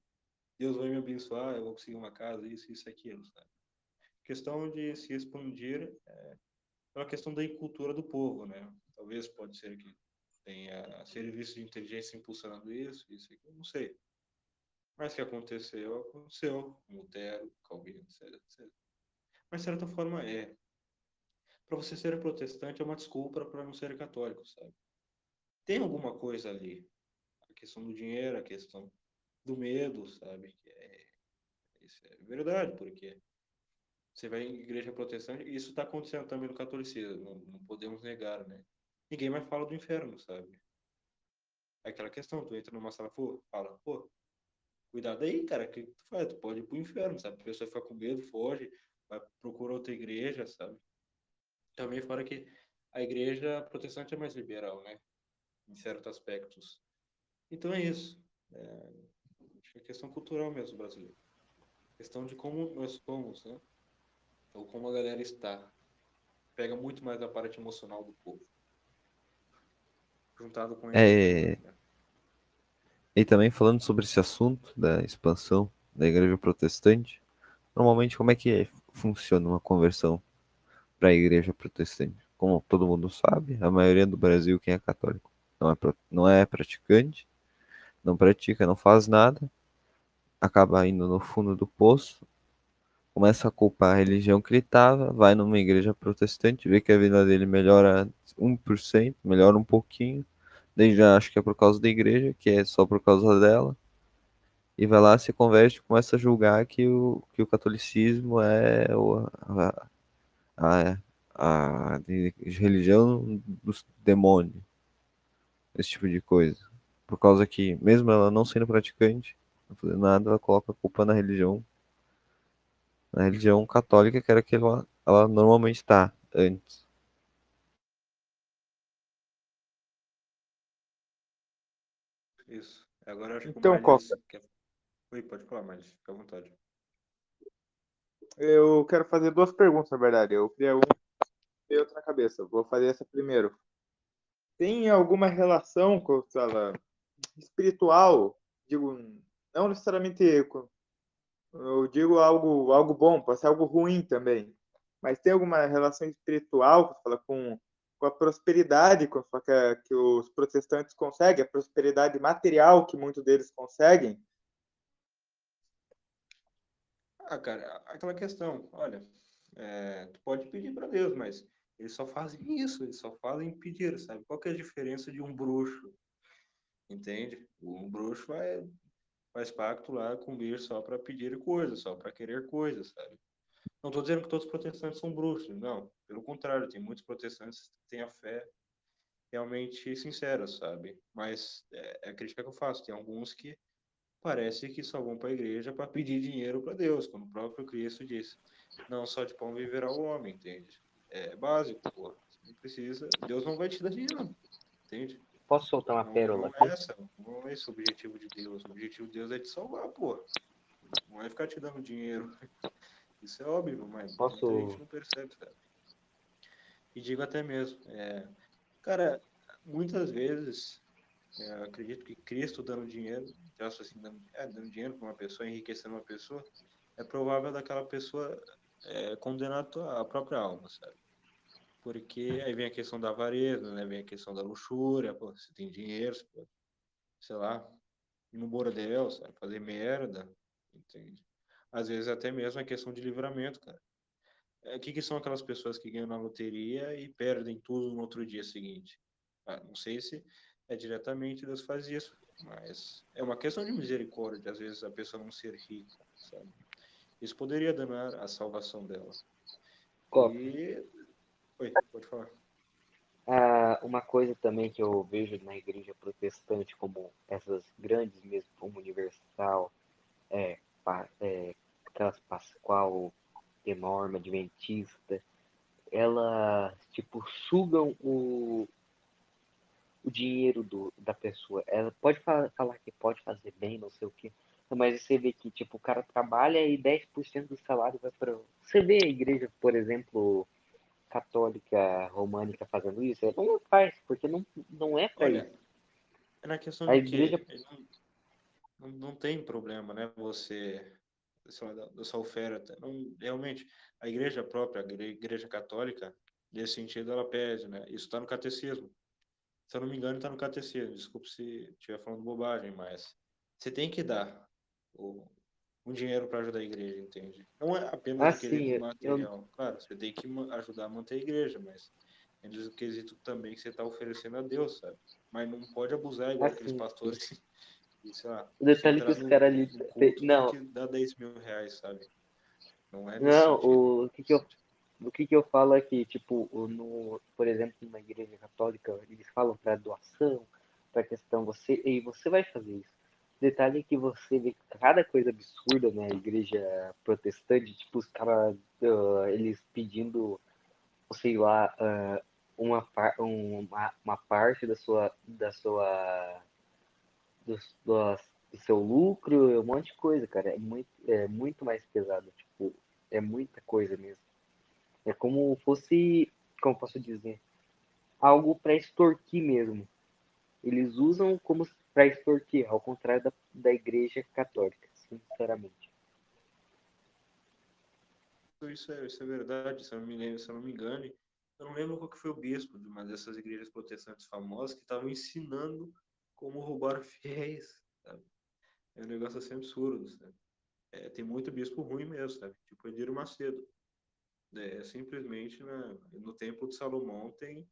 Deus vai me abençoar, eu vou conseguir uma casa, isso, isso, aquilo, sabe? questão de se expandir é, pela questão da cultura do povo, né? Talvez pode ser que tenha serviço de inteligência impulsionando isso, isso aqui, não sei. Mas que aconteceu, aconteceu. Lutero, Calvino, etc, etc. Mas, de certa forma, é. Para você ser protestante é uma desculpa para não ser católico, sabe? Tem alguma coisa ali. A questão do dinheiro, a questão do medo, sabe? É, isso é verdade, porque Você vai em igreja protestante, e isso está acontecendo também no catolicismo, não, não podemos negar, né? Ninguém mais fala do inferno, sabe? É aquela questão, tu entra numa sala, pô, fala, pô, cuidado aí, cara, que tu faz? Tu pode ir pro inferno, sabe? A pessoa fica com medo, foge, vai procurar outra igreja, sabe? Também fora que a igreja protestante é mais liberal, né? Em certos aspectos. Então é isso. É, acho que é questão cultural mesmo brasileira. Questão de como nós somos, né? Ou como a galera está. Pega muito mais a parte emocional do povo. Juntado com É. isso. né? E também falando sobre esse assunto da expansão da igreja protestante, normalmente como é que funciona uma conversão para a igreja protestante? Como todo mundo sabe, a maioria do Brasil quem é católico não é, não é praticante, não pratica, não faz nada, acaba indo no fundo do poço, começa a culpar a religião que ele estava, vai numa igreja protestante, vê que a vida dele melhora 1%, melhora um pouquinho, daí já acha que é por causa da igreja, que é só por causa dela, e vai lá, se converte e começa a julgar que o, que o catolicismo é a, a, a de- religião dos demônios, esse tipo de coisa. Por causa que, mesmo ela não sendo praticante, não fazendo nada, ela coloca a culpa na religião, na religião católica, que era que ela, ela normalmente está antes. Isso. Agora eu acho que Então, Coca. Oi, pode falar, Miles. Fica à vontade. Eu quero fazer duas perguntas, na verdade. Eu queria uma e outra na cabeça. Vou fazer essa primeiro. Tem alguma relação com ela espiritual? Digo, não necessariamente. Eu digo algo, algo bom, pode ser algo ruim também. Mas tem alguma relação espiritual fala com, com a prosperidade que, que, que os protestantes conseguem, a prosperidade material que muitos deles conseguem? Ah, cara, aquela questão, olha, é, tu pode pedir para Deus, mas eles só fazem isso, eles só fazem pedir, sabe? Qual que é a diferença de um bruxo? Entende? Um bruxo vai, faz pacto lá com Deus só para pedir coisas, só para querer coisas, sabe? Não estou dizendo que todos os protestantes são bruxos, não. Pelo contrário, tem muitos protestantes que têm a fé realmente sincera, sabe? Mas é, é a crítica que eu faço. Tem alguns que parece que só vão para a igreja para pedir dinheiro para Deus, como o próprio Cristo disse. Não só de pão viverá o homem, entende? É básico, pô. Você não precisa. Deus não vai te dar dinheiro, entende? Posso soltar uma Não, pérola não é essa, não é esse o objetivo de Deus. O objetivo de Deus é te salvar, pô. Não é ficar te dando dinheiro. Isso é óbvio, mas Posso- muita gente não percebe, sabe? E digo até mesmo, é, cara, muitas vezes eu acredito que Cristo dando dinheiro, acho assim, dando, é, dando dinheiro para uma pessoa, enriquecendo uma pessoa, é provável daquela pessoa é, condenar a, tua- a própria alma, sabe? Porque aí vem a questão da avareza, né? Vem a questão da luxúria, pô, você tem dinheiro, você sei lá, ir no bordel, sabe? Fazer merda, entende? Às vezes até mesmo é questão de livramento, cara. É, O que, que são aquelas pessoas que ganham na loteria e perdem tudo no outro dia seguinte? Ah, não sei se é diretamente Deus faz isso, mas é uma questão de misericórdia, às vezes a pessoa não ser rica, sabe? Isso poderia danar a salvação dela. Coca. E... Oi, pode falar. Ah, uma coisa também que eu vejo na igreja protestante, como essas grandes mesmo, como Universal, é, é, aquelas Pascoal, Enorme, Adventista, elas, tipo, sugam o, o dinheiro do, da pessoa. Ela pode fa- falar que pode fazer bem, não sei o quê, mas você vê que, tipo, o cara trabalha e 10% do salário vai para... Você vê a igreja, por exemplo, católica românica fazendo isso? Ela não faz, porque não, não é para isso. é na questão A de igreja- que não, não, tem problema, né? Você, sei lá, da, da sua oferta. Não, realmente, a igreja própria, a igre- igreja católica, nesse sentido, ela pede, né? Isso está no catecismo. Se eu não me engano, está no catecismo. Desculpe se estiver falando bobagem, mas você tem que dar o, um dinheiro para ajudar a igreja, entende? Não é apenas Ah, quesito sim, eu- material. Claro, você tem que ajudar a manter a igreja, mas é do quesito também que você está oferecendo a Deus, sabe? Mas não pode abusar igual Ah, aqueles pastores que, que, sei lá, O detalhe se que os caras ali- não. que dar 10 mil reais, sabe? Não é Não, o que que eu, o que que eu falo é que, tipo, no, por exemplo, numa igreja católica, eles falam para doação, para questão você, e você vai fazer isso. Detalhe é que você vê cada coisa absurda na igreja protestante, tipo, os caras, ah, eles pedindo, sei lá, ah, uma, uma, uma parte da sua, da sua, do, do, do seu lucro, um monte de coisa, cara. É muito, é muito mais pesado, tipo, é muita coisa mesmo. É como fosse, como posso dizer, algo para extorquir mesmo. Eles usam como para extorquir, ao contrário da, da igreja católica, sinceramente. Isso é, isso é verdade, se eu não me lembro, se eu não me engane. Eu não lembro qual que foi o bispo de uma dessas igrejas protestantes famosas que estavam ensinando como roubar fiéis, sabe? É um negócio assim absurdo, sabe? É, tem muito bispo ruim mesmo, sabe? Tipo Edir Macedo. É, simplesmente na, no Templo de Salomão tem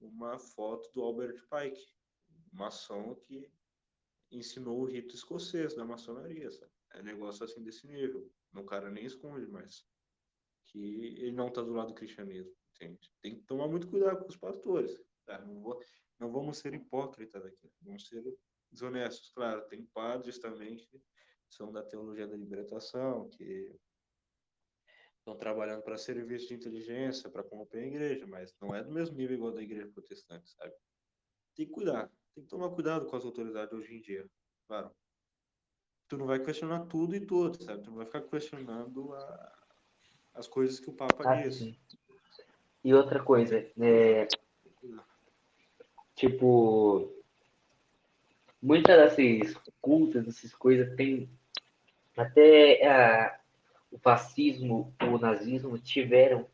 uma foto do Albert Pike, maçom que ensinou o rito escocês da maçonaria, sabe? É negócio assim desse nível. O cara nem esconde mais que ele não está do lado do cristianismo, entende? Tem que tomar muito cuidado com os pastores, tá? Não, vou, não vamos ser hipócritas aqui, vamos ser desonestos. Claro, tem padres também que são da teologia da libertação, que estão trabalhando para serviço de inteligência, para corromper a igreja, mas não é do mesmo nível igual da igreja protestante, sabe? Tem que cuidar, tem que tomar cuidado com as autoridades hoje em dia, claro. Tu não vai questionar tudo e tudo, sabe? Tu não vai ficar questionando a, as coisas que o Papa Ah, diz. sim. E outra coisa, é, tipo, muitas dessas cultas, essas coisas, tem até ah, o fascismo, o nazismo tiveram,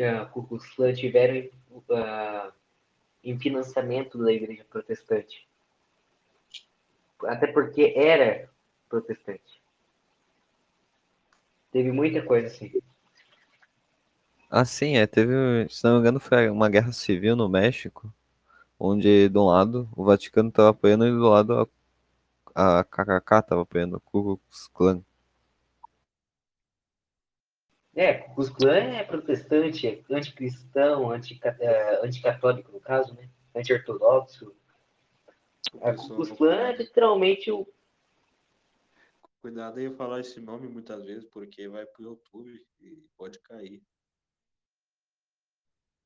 ah, Ku Klan tiveram ah, em financiamento da igreja protestante. Até porque era protestante. Teve muita coisa assim. Ah, sim, é. Teve, se não me engano, foi uma guerra civil no México, onde de um lado o Vaticano estava apoiando e do lado a, a KKK estava apoiando o Ku Klux Klan. É, Ku Klan é protestante, é anticristão, é, anticatólico, no caso, né? Anti-ortodoxo. A Ku é literalmente o. Cuidado aí falar esse nome muitas vezes, porque vai pro YouTube e pode cair.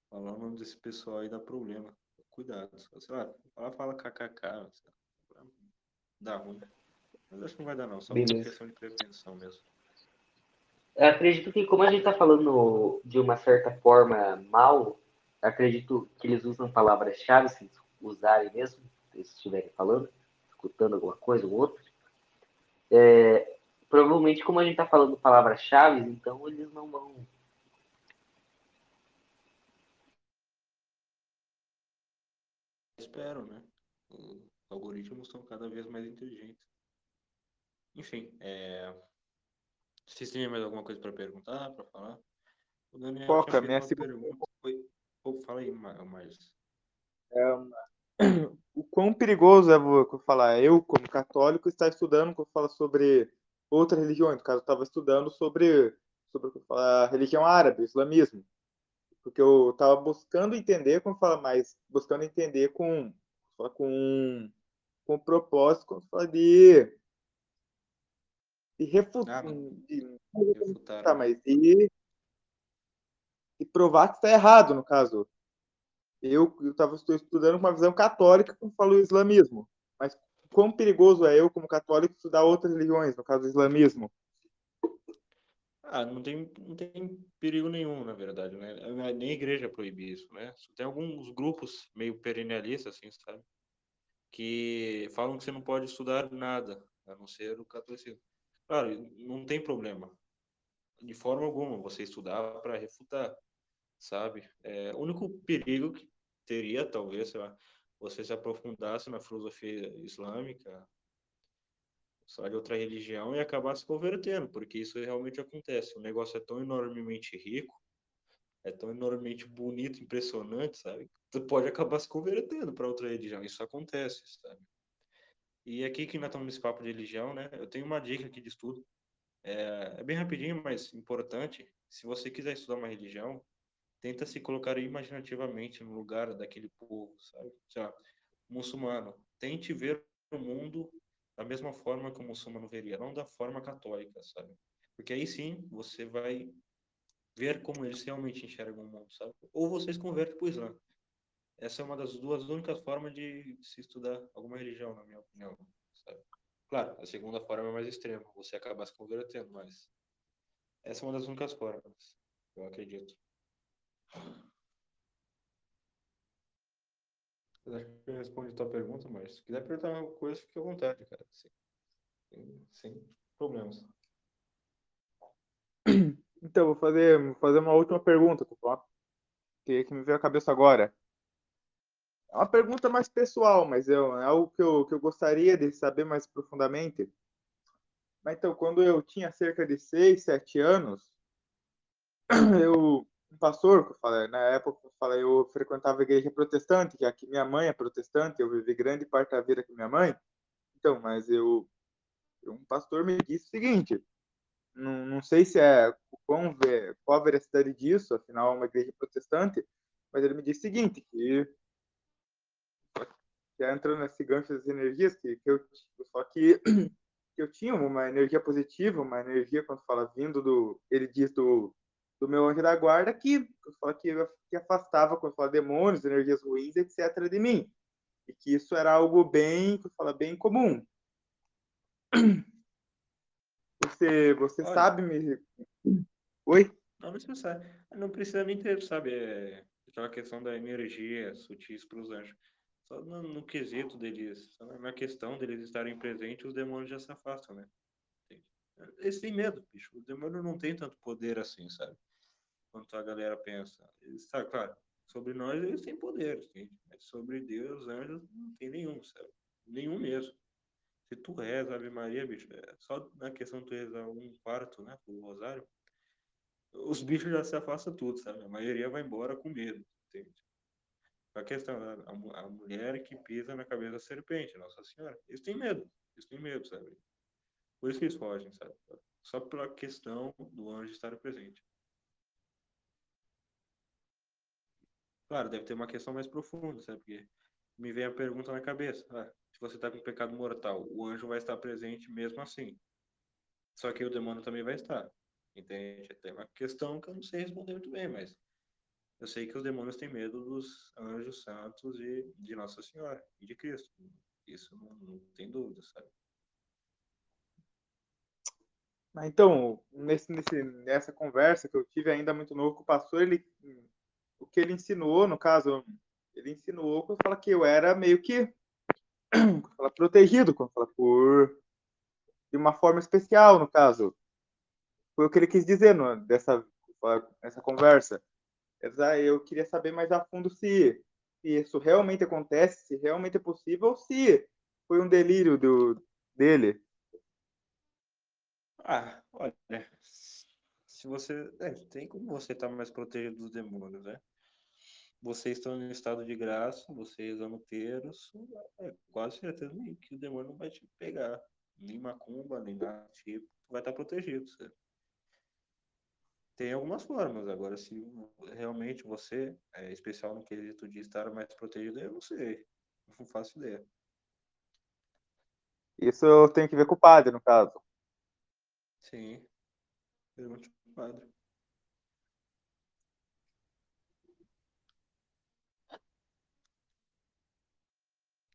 Falar o nome desse pessoal aí dá problema. Cuidado. Sei lá, fala, fala kkk. Dá ruim. Mas acho que não vai dar não, só Beleza. questão de prevenção mesmo. Acredito que, como a gente tá falando de uma certa forma mal, acredito que eles usam palavras-chave, se usarem mesmo, se estiverem falando, escutando alguma coisa ou outra. É, provavelmente, como a gente tá falando palavras-chave, então eles não vão. Espero, né? Os algoritmos estão cada vez mais inteligentes. Enfim, é... vocês têm mais alguma coisa para perguntar, para falar? O Daniel Foca, minha segunda- pergunta. Oi. Pô, fala aí, Ma- Marlos. o quão perigoso é vou falar eu como católico estar estudando quando fala sobre outras religiões no caso eu estava estudando sobre sobre o a religião árabe o islamismo porque eu estava buscando entender como fala mais buscando entender com com com propósito quando fala de de refutar Ah, Refutaram. tá, mas e, e provar que está errado no caso eu estava estudando com uma visão católica quando falo o islamismo. Mas quão perigoso é eu, como católico, estudar outras religiões, no caso do islamismo? Ah, não tem, não tem perigo nenhum, na verdade, né? Nem a igreja proíbe isso, né? Tem alguns grupos meio perennialistas, assim, sabe? Que falam que você não pode estudar nada, a não ser o catolicismo. Claro, não tem problema. De forma alguma, você estudar para refutar, sabe? É, o único perigo que teria, talvez, sei lá, você se aprofundasse na filosofia islâmica, só de outra religião e acabar se convertendo, porque isso realmente acontece. O negócio é tão enormemente rico, é tão enormemente bonito, impressionante, sabe? Tu pode acabar se convertendo para outra religião. Isso acontece, sabe? E aqui que nós estamos nesse papo de religião, né? Eu tenho uma dica aqui de estudo. É, é bem rapidinho, mas importante. Se você quiser estudar uma religião, tenta se colocar imaginativamente no lugar daquele povo, sabe? Já, muçulmano, tente ver o mundo da mesma forma que o muçulmano veria, não da forma católica, sabe? Porque aí sim você vai ver como eles realmente enxergam o mundo, sabe? Ou vocês convertem para o Islã. Essa é uma das duas únicas formas de se estudar alguma religião, na minha opinião, sabe? Claro, a segunda forma é mais extrema, você acaba se convertendo, mas essa é uma das únicas formas, eu acredito. Eu acho que eu respondi a tua pergunta, mas se quiser perguntar alguma coisa, fique à vontade, cara. Sem, sem, problemas. Então, vou fazer, vou fazer uma última pergunta, pessoal. Que, que me veio à cabeça agora. É uma pergunta mais pessoal, mas é, é algo que eu, que eu gostaria de saber mais profundamente. Mas então, quando eu tinha cerca de 6, 7 anos, eu, um pastor, que eu falei, na época eu falei, eu frequentava a igreja protestante, que minha mãe é protestante, eu vivi grande parte da vida com minha mãe. Então, mas eu, um pastor me disse o seguinte, não, não sei se é quão, qual a veracidade disso, afinal é uma igreja protestante, mas ele me disse o seguinte, que, que entrando nesse gancho das energias, que, que eu, só que, que eu tinha uma energia positiva, uma energia, quando fala vindo do, ele diz do, do meu anjo da guarda, que, que, que afastava, quando fala demônios, energias ruins, etc., de mim. E que isso era algo bem, que fala, bem comum. Você, você Olha. sabe me. Oi? Não, precisa, não precisa nem ter, sabe, é, aquela questão da energia sutis para os anjos. Só no, no quesito deles, só na questão deles estarem presentes, os demônios já se afastam, né? Eles têm medo, bicho. O demônio não tem tanto poder assim, sabe? Quanto a galera pensa. Eles, tá, claro, sobre nós eles têm poder, entende? Mas sobre Deus, os anjos, não tem nenhum, sabe? Nenhum mesmo. Se tu reza Ave Maria, bicho, é só na questão de tu rezar um quarto, né, do rosário, os bichos já se afastam tudo, sabe? A maioria vai embora com medo, entende? A questão, a, a, mulher que pisa na cabeça da serpente, Nossa Senhora, eles têm medo, eles têm medo, sabe? Por isso que eles fogem, sabe? Só pela questão do anjo estar presente. Claro, deve ter uma questão mais profunda, sabe? Porque me vem a pergunta na cabeça. Ah, se você está com pecado mortal, o anjo vai estar presente mesmo assim. Só que o demônio também vai estar. Entende? Tem uma questão que eu não sei responder muito bem, mas eu sei que os demônios têm medo dos anjos santos e de Nossa Senhora e de Cristo. Isso não, não tem dúvida, sabe? Então, nesse, nesse, nessa conversa que eu tive ainda muito novo com o pastor, ele, o que ele ensinou, no caso, ele ensinou quando fala que eu era meio que fala, protegido, quando fala por de uma forma especial, no caso. Foi o que ele quis dizer no, dessa nessa conversa. Eu queria saber mais a fundo se, se isso realmente acontece, se realmente é possível, ou se foi um delírio do, dele. Ah, olha, se você. É, tem como você estar mais protegido dos demônios, né? Vocês estão em estado de graça, vocês terço, é quase certeza que o demônio não vai te pegar. Nem macumba, nem nada tipo, vai estar protegido. Certo? Tem algumas formas, agora se realmente você é especial no quesito de estar mais protegido, eu não sei. Não faço ideia. Isso tem que ver com o padre, no caso. Sim. Pergunte pro padre.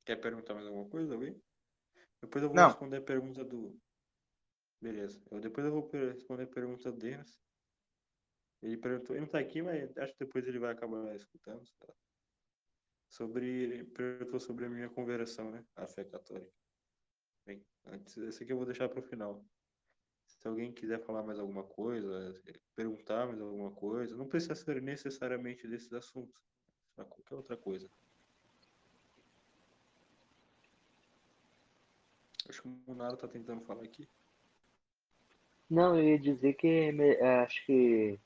Quer perguntar mais alguma coisa, alguém? Depois eu vou Não. responder a pergunta do. Beleza. Eu, depois eu vou responder a pergunta do Denis. Ele perguntou, ele não tá aqui, mas acho que depois ele vai acabar escutando. Sobre. Ele perguntou sobre a minha conversão, né? À fé católica. Bem, antes, esse aqui eu vou deixar para o final. Se alguém quiser falar mais alguma coisa, perguntar mais alguma coisa, não precisa ser necessariamente desses assuntos. Pra qualquer outra coisa. Acho que o Munaro tá tentando falar aqui. Não, eu ia dizer que é, acho que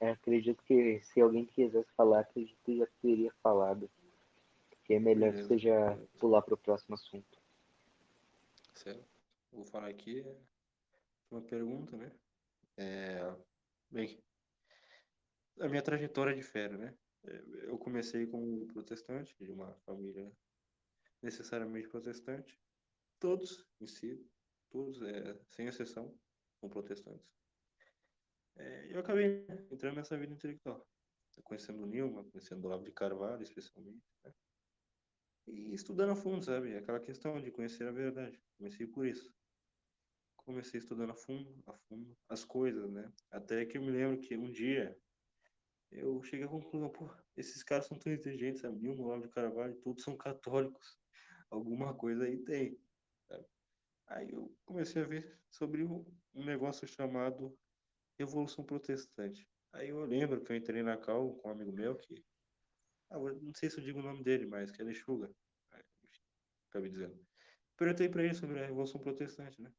é, acredito que se alguém quisesse falar, acredito que já teria falado. Que é melhor Beleza, você já beleza. pular para o próximo assunto. Certo. Vou falar aqui. uma pergunta, né? É, bem, a minha trajetória difere, né? É, eu comecei como protestante, de uma família necessariamente protestante. Todos em si, todos, é, sem exceção, são protestantes. É, eu acabei entrando nessa vida intelectual, conhecendo o Nilma, conhecendo o Olavo de Carvalho, especialmente, né? E estudando a fundo, sabe? Aquela questão de conhecer a verdade. Comecei por isso. Comecei estudando a fundo, a fundo, as coisas, né? Até que eu me lembro que um dia eu cheguei à conclusão, pô, esses caras são tão inteligentes, sabe? Nilma, Olavo de Carvalho, todos são católicos. Alguma coisa aí tem. Sabe? Aí eu comecei a ver sobre um negócio chamado Revolução Protestante. Aí eu lembro que eu entrei na cal com um amigo meu que. Ah, não sei se eu digo o nome dele, mas que é Lechuga. Acabei dizendo. Perguntei para ele sobre a Revolução Protestante, né?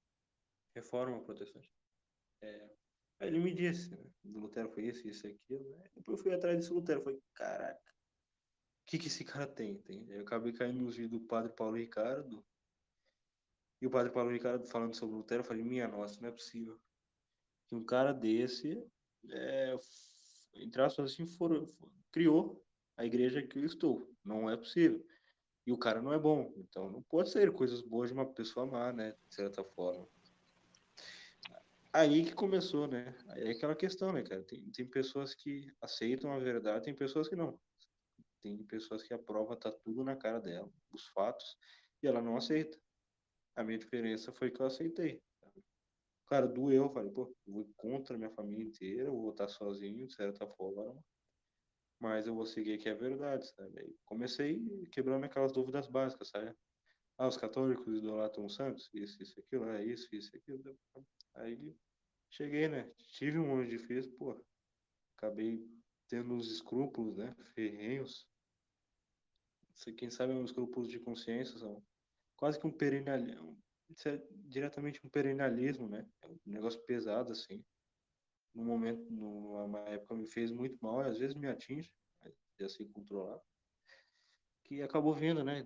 Reforma Protestante. É, aí ele me disse, né? Do Lutero foi isso, isso e aquilo, né? Depois eu fui atrás desse Lutero. Falei, caraca, o que, que esse cara tem? tem? Eu acabei caindo nos vídeos do Padre Paulo Ricardo. E o Padre Paulo Ricardo falando sobre Lutero, eu falei, minha nossa, não é possível que um cara desse, é, entre assim, for, for, criou a igreja que eu estou. Não é possível. E o cara não é bom. Então não pode ser coisas boas de uma pessoa má, né? De certa forma. Aí que começou, né? Aí é aquela questão, né, cara? Tem, tem pessoas que aceitam a verdade, tem pessoas que não. Tem pessoas que a prova tá tudo na cara dela, os fatos, e ela não aceita. A minha diferença foi que eu aceitei. Cara, doeu, eu falei, pô, vou contra a minha família inteira, vou estar sozinho, de certa forma, mas eu vou seguir que é verdade, sabe? Aí comecei quebrando aquelas dúvidas básicas, sabe? Ah, os católicos idolatram os santos? Isso, isso, aquilo, é isso, isso, aquilo. Aí cheguei, né? Tive um momento difícil, pô, acabei tendo uns escrúpulos, né? Ferrenhos. Quem sabe uns escrúpulos de consciência são quase que um perennialismo, isso é diretamente um perennialismo, né? É um negócio pesado, assim. No momento, numa época me fez muito mal, e às vezes me atinge, já sei controlar. Que acabou vindo, né?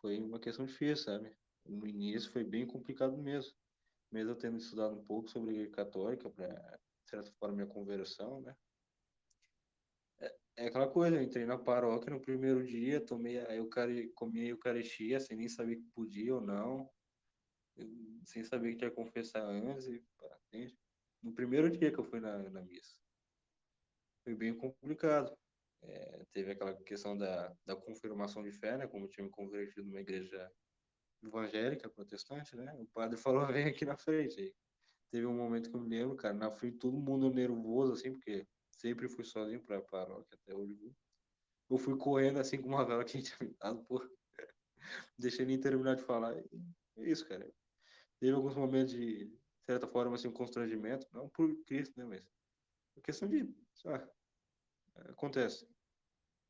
Foi uma questão difícil, sabe? No início foi bem complicado mesmo. Mesmo eu tendo estudado um pouco sobre a igreja católica, para, de certa forma, minha conversão, né? É, é aquela coisa, eu entrei na paróquia no primeiro dia, tomei a eucaristia, comi a eucaristia sem nem saber que podia ou não sem saber que tinha que confessar antes, e, entende? No primeiro dia que eu fui na, na missa. Foi bem complicado. É, teve aquela questão da, da confirmação de fé, né? Como eu tinha me convertido numa igreja evangélica, protestante, né? O padre falou, vem aqui na frente. Aí, teve um momento que eu me lembro, cara, na frente todo mundo nervoso, assim, porque sempre fui sozinho pra paróquia até hoje. Eu fui correndo, assim, com uma vela que a gente tinha dado, pô. Deixei nem terminar de falar. E é isso, cara teve alguns momentos de, de certa forma, assim, um constrangimento, não por Cristo, né, mas a questão de, sabe, acontece,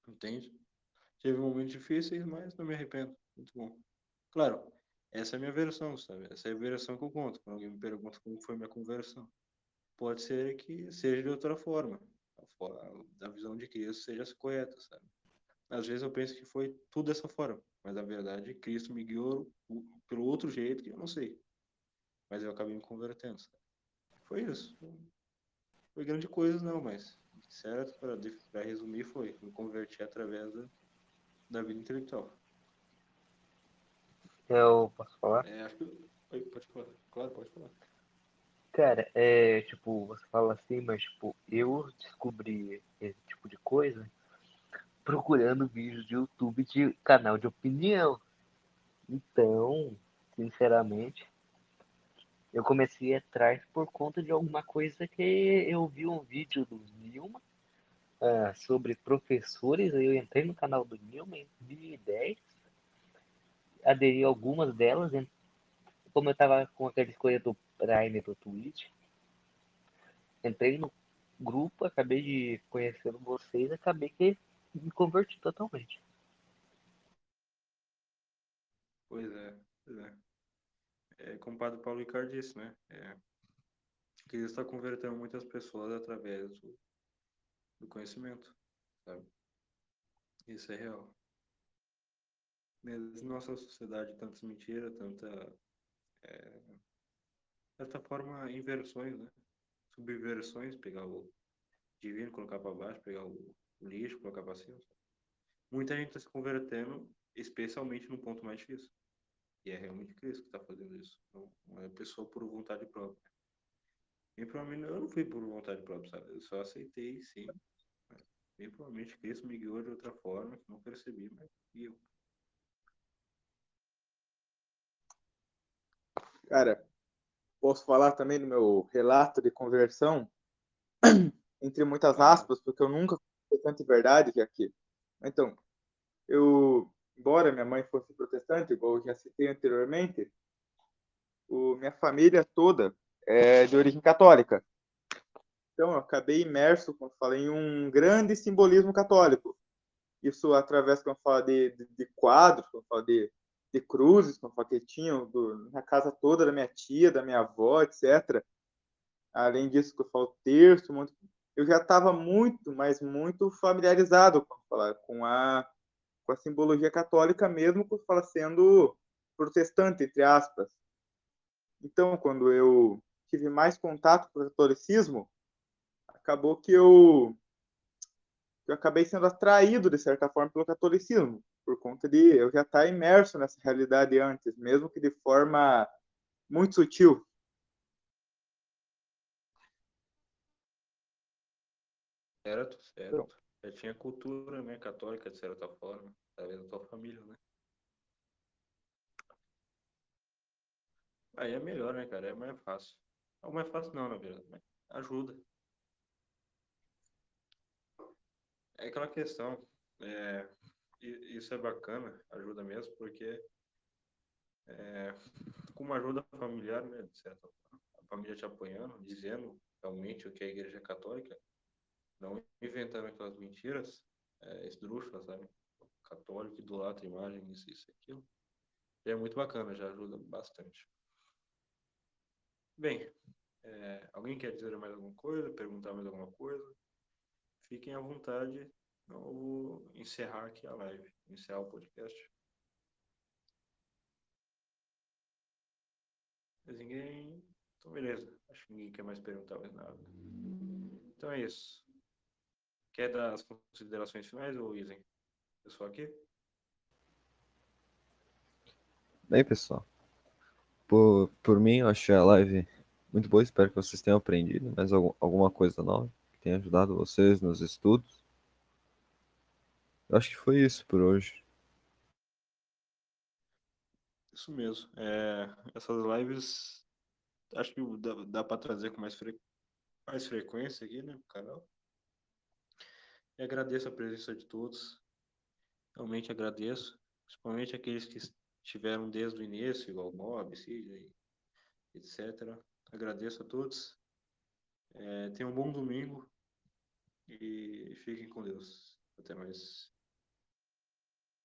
entende? Tive momentos difíceis, mas não me arrependo, muito bom. Claro, essa é a minha versão, sabe? Essa é a versão que eu conto, quando alguém me pergunta como foi minha conversão. Pode ser que seja de outra forma, a, a visão de Cristo seja correta, sabe? Às vezes eu penso que foi tudo dessa forma, mas na verdade Cristo me guiou pelo outro jeito que eu não sei mas eu acabei me convertendo. Sabe? Foi isso. Foi grande coisa, não, mas certo, para resumir, foi me converti através da, da vida intelectual. Eu posso falar? É, acho que. Oi, pode falar. Claro, pode falar. Cara, é tipo, você fala assim, mas tipo, eu descobri esse tipo de coisa procurando vídeos de YouTube de canal de opinião. Então, sinceramente, eu comecei atrás por conta de alguma coisa que eu vi um vídeo do Nilma uh, sobre professores. Eu entrei no canal do Nilma em 2010, aderi a algumas delas. Como eu tava com aquela escolha do Prime do Twitch, entrei no grupo, acabei de conhecer vocês, acabei que me converti totalmente. Pois é, pois é é, como o Padre Paulo Ricardo disse, né? É, que está convertendo muitas pessoas através do, do conhecimento, sabe? Isso é real. Mesmo nossa sociedade, tantas mentiras, tanta. É, forma, inversões, né? Subversões, pegar o divino, colocar para baixo, pegar o lixo, colocar para cima. Muita gente está se convertendo, especialmente no ponto mais difícil. E é realmente Cristo que está fazendo isso. Não, é pessoa por vontade própria. E provavelmente eu não fui por vontade própria, sabe? Eu só aceitei, sim. Bem provavelmente Cristo me guiou de outra forma, que não percebi, mas guiou. Cara, posso falar também do meu relato de conversão, entre muitas aspas, porque eu nunca tanta verdade que aqui. Então, eu, embora minha mãe fosse protestante, igual eu já citei anteriormente, o, minha família toda é de origem católica. Então, eu acabei imerso, como falei, em um grande simbolismo católico. Isso através, eu falo, de, de, de quadros, eu falo, de, de cruzes, eu falo, que tinham do, na casa toda da minha tia, da minha avó, etc. Além disso, que eu falo, terço, muito, eu já estava muito, mas muito familiarizado como falar, com a com a simbologia católica mesmo, fala sendo protestante entre aspas. Então, quando eu tive mais contato com o catolicismo, acabou que eu eu acabei sendo atraído de certa forma pelo catolicismo, por conta de eu já estar imerso nessa realidade antes, mesmo que de forma muito sutil. Certo, certo. Já tinha cultura, né, católica, de certa forma, através da tua família, né? Aí é melhor, né, cara? É mais fácil. Não mais fácil não, na verdade, mas ajuda. É aquela questão, é, isso é bacana, ajuda mesmo, porque é, com uma ajuda familiar, né, de certa forma, a família te apoiando, dizendo realmente o que é a igreja católica, não inventando aquelas mentiras é, esdrúxulas, sabe? Católico, idolatra, imagem, isso, isso, aquilo. E é muito bacana, já ajuda bastante. Bem, é, alguém quer dizer mais alguma coisa, perguntar mais alguma coisa? Fiquem à vontade, eu vou encerrar aqui a live, encerrar o podcast. Mas ninguém. Então, beleza. Acho que ninguém quer mais perguntar mais nada. Então é isso. Quer dar as considerações finais, ou Isen? Pessoal aqui? Bem, pessoal. Por, por mim, eu achei a live muito boa. Espero que vocês tenham aprendido mais algum, alguma coisa nova que tenha ajudado vocês nos estudos. Eu acho que foi isso por hoje. Isso mesmo. É, essas lives acho que dá, dá para trazer com mais, fre... mais frequência aqui, né, no canal. E agradeço a presença de todos. Realmente agradeço. Principalmente aqueles que estiveram desde o início, igual o Mob, Cid, etc. Agradeço a todos. É, tenham um bom domingo e fiquem com Deus. Até mais.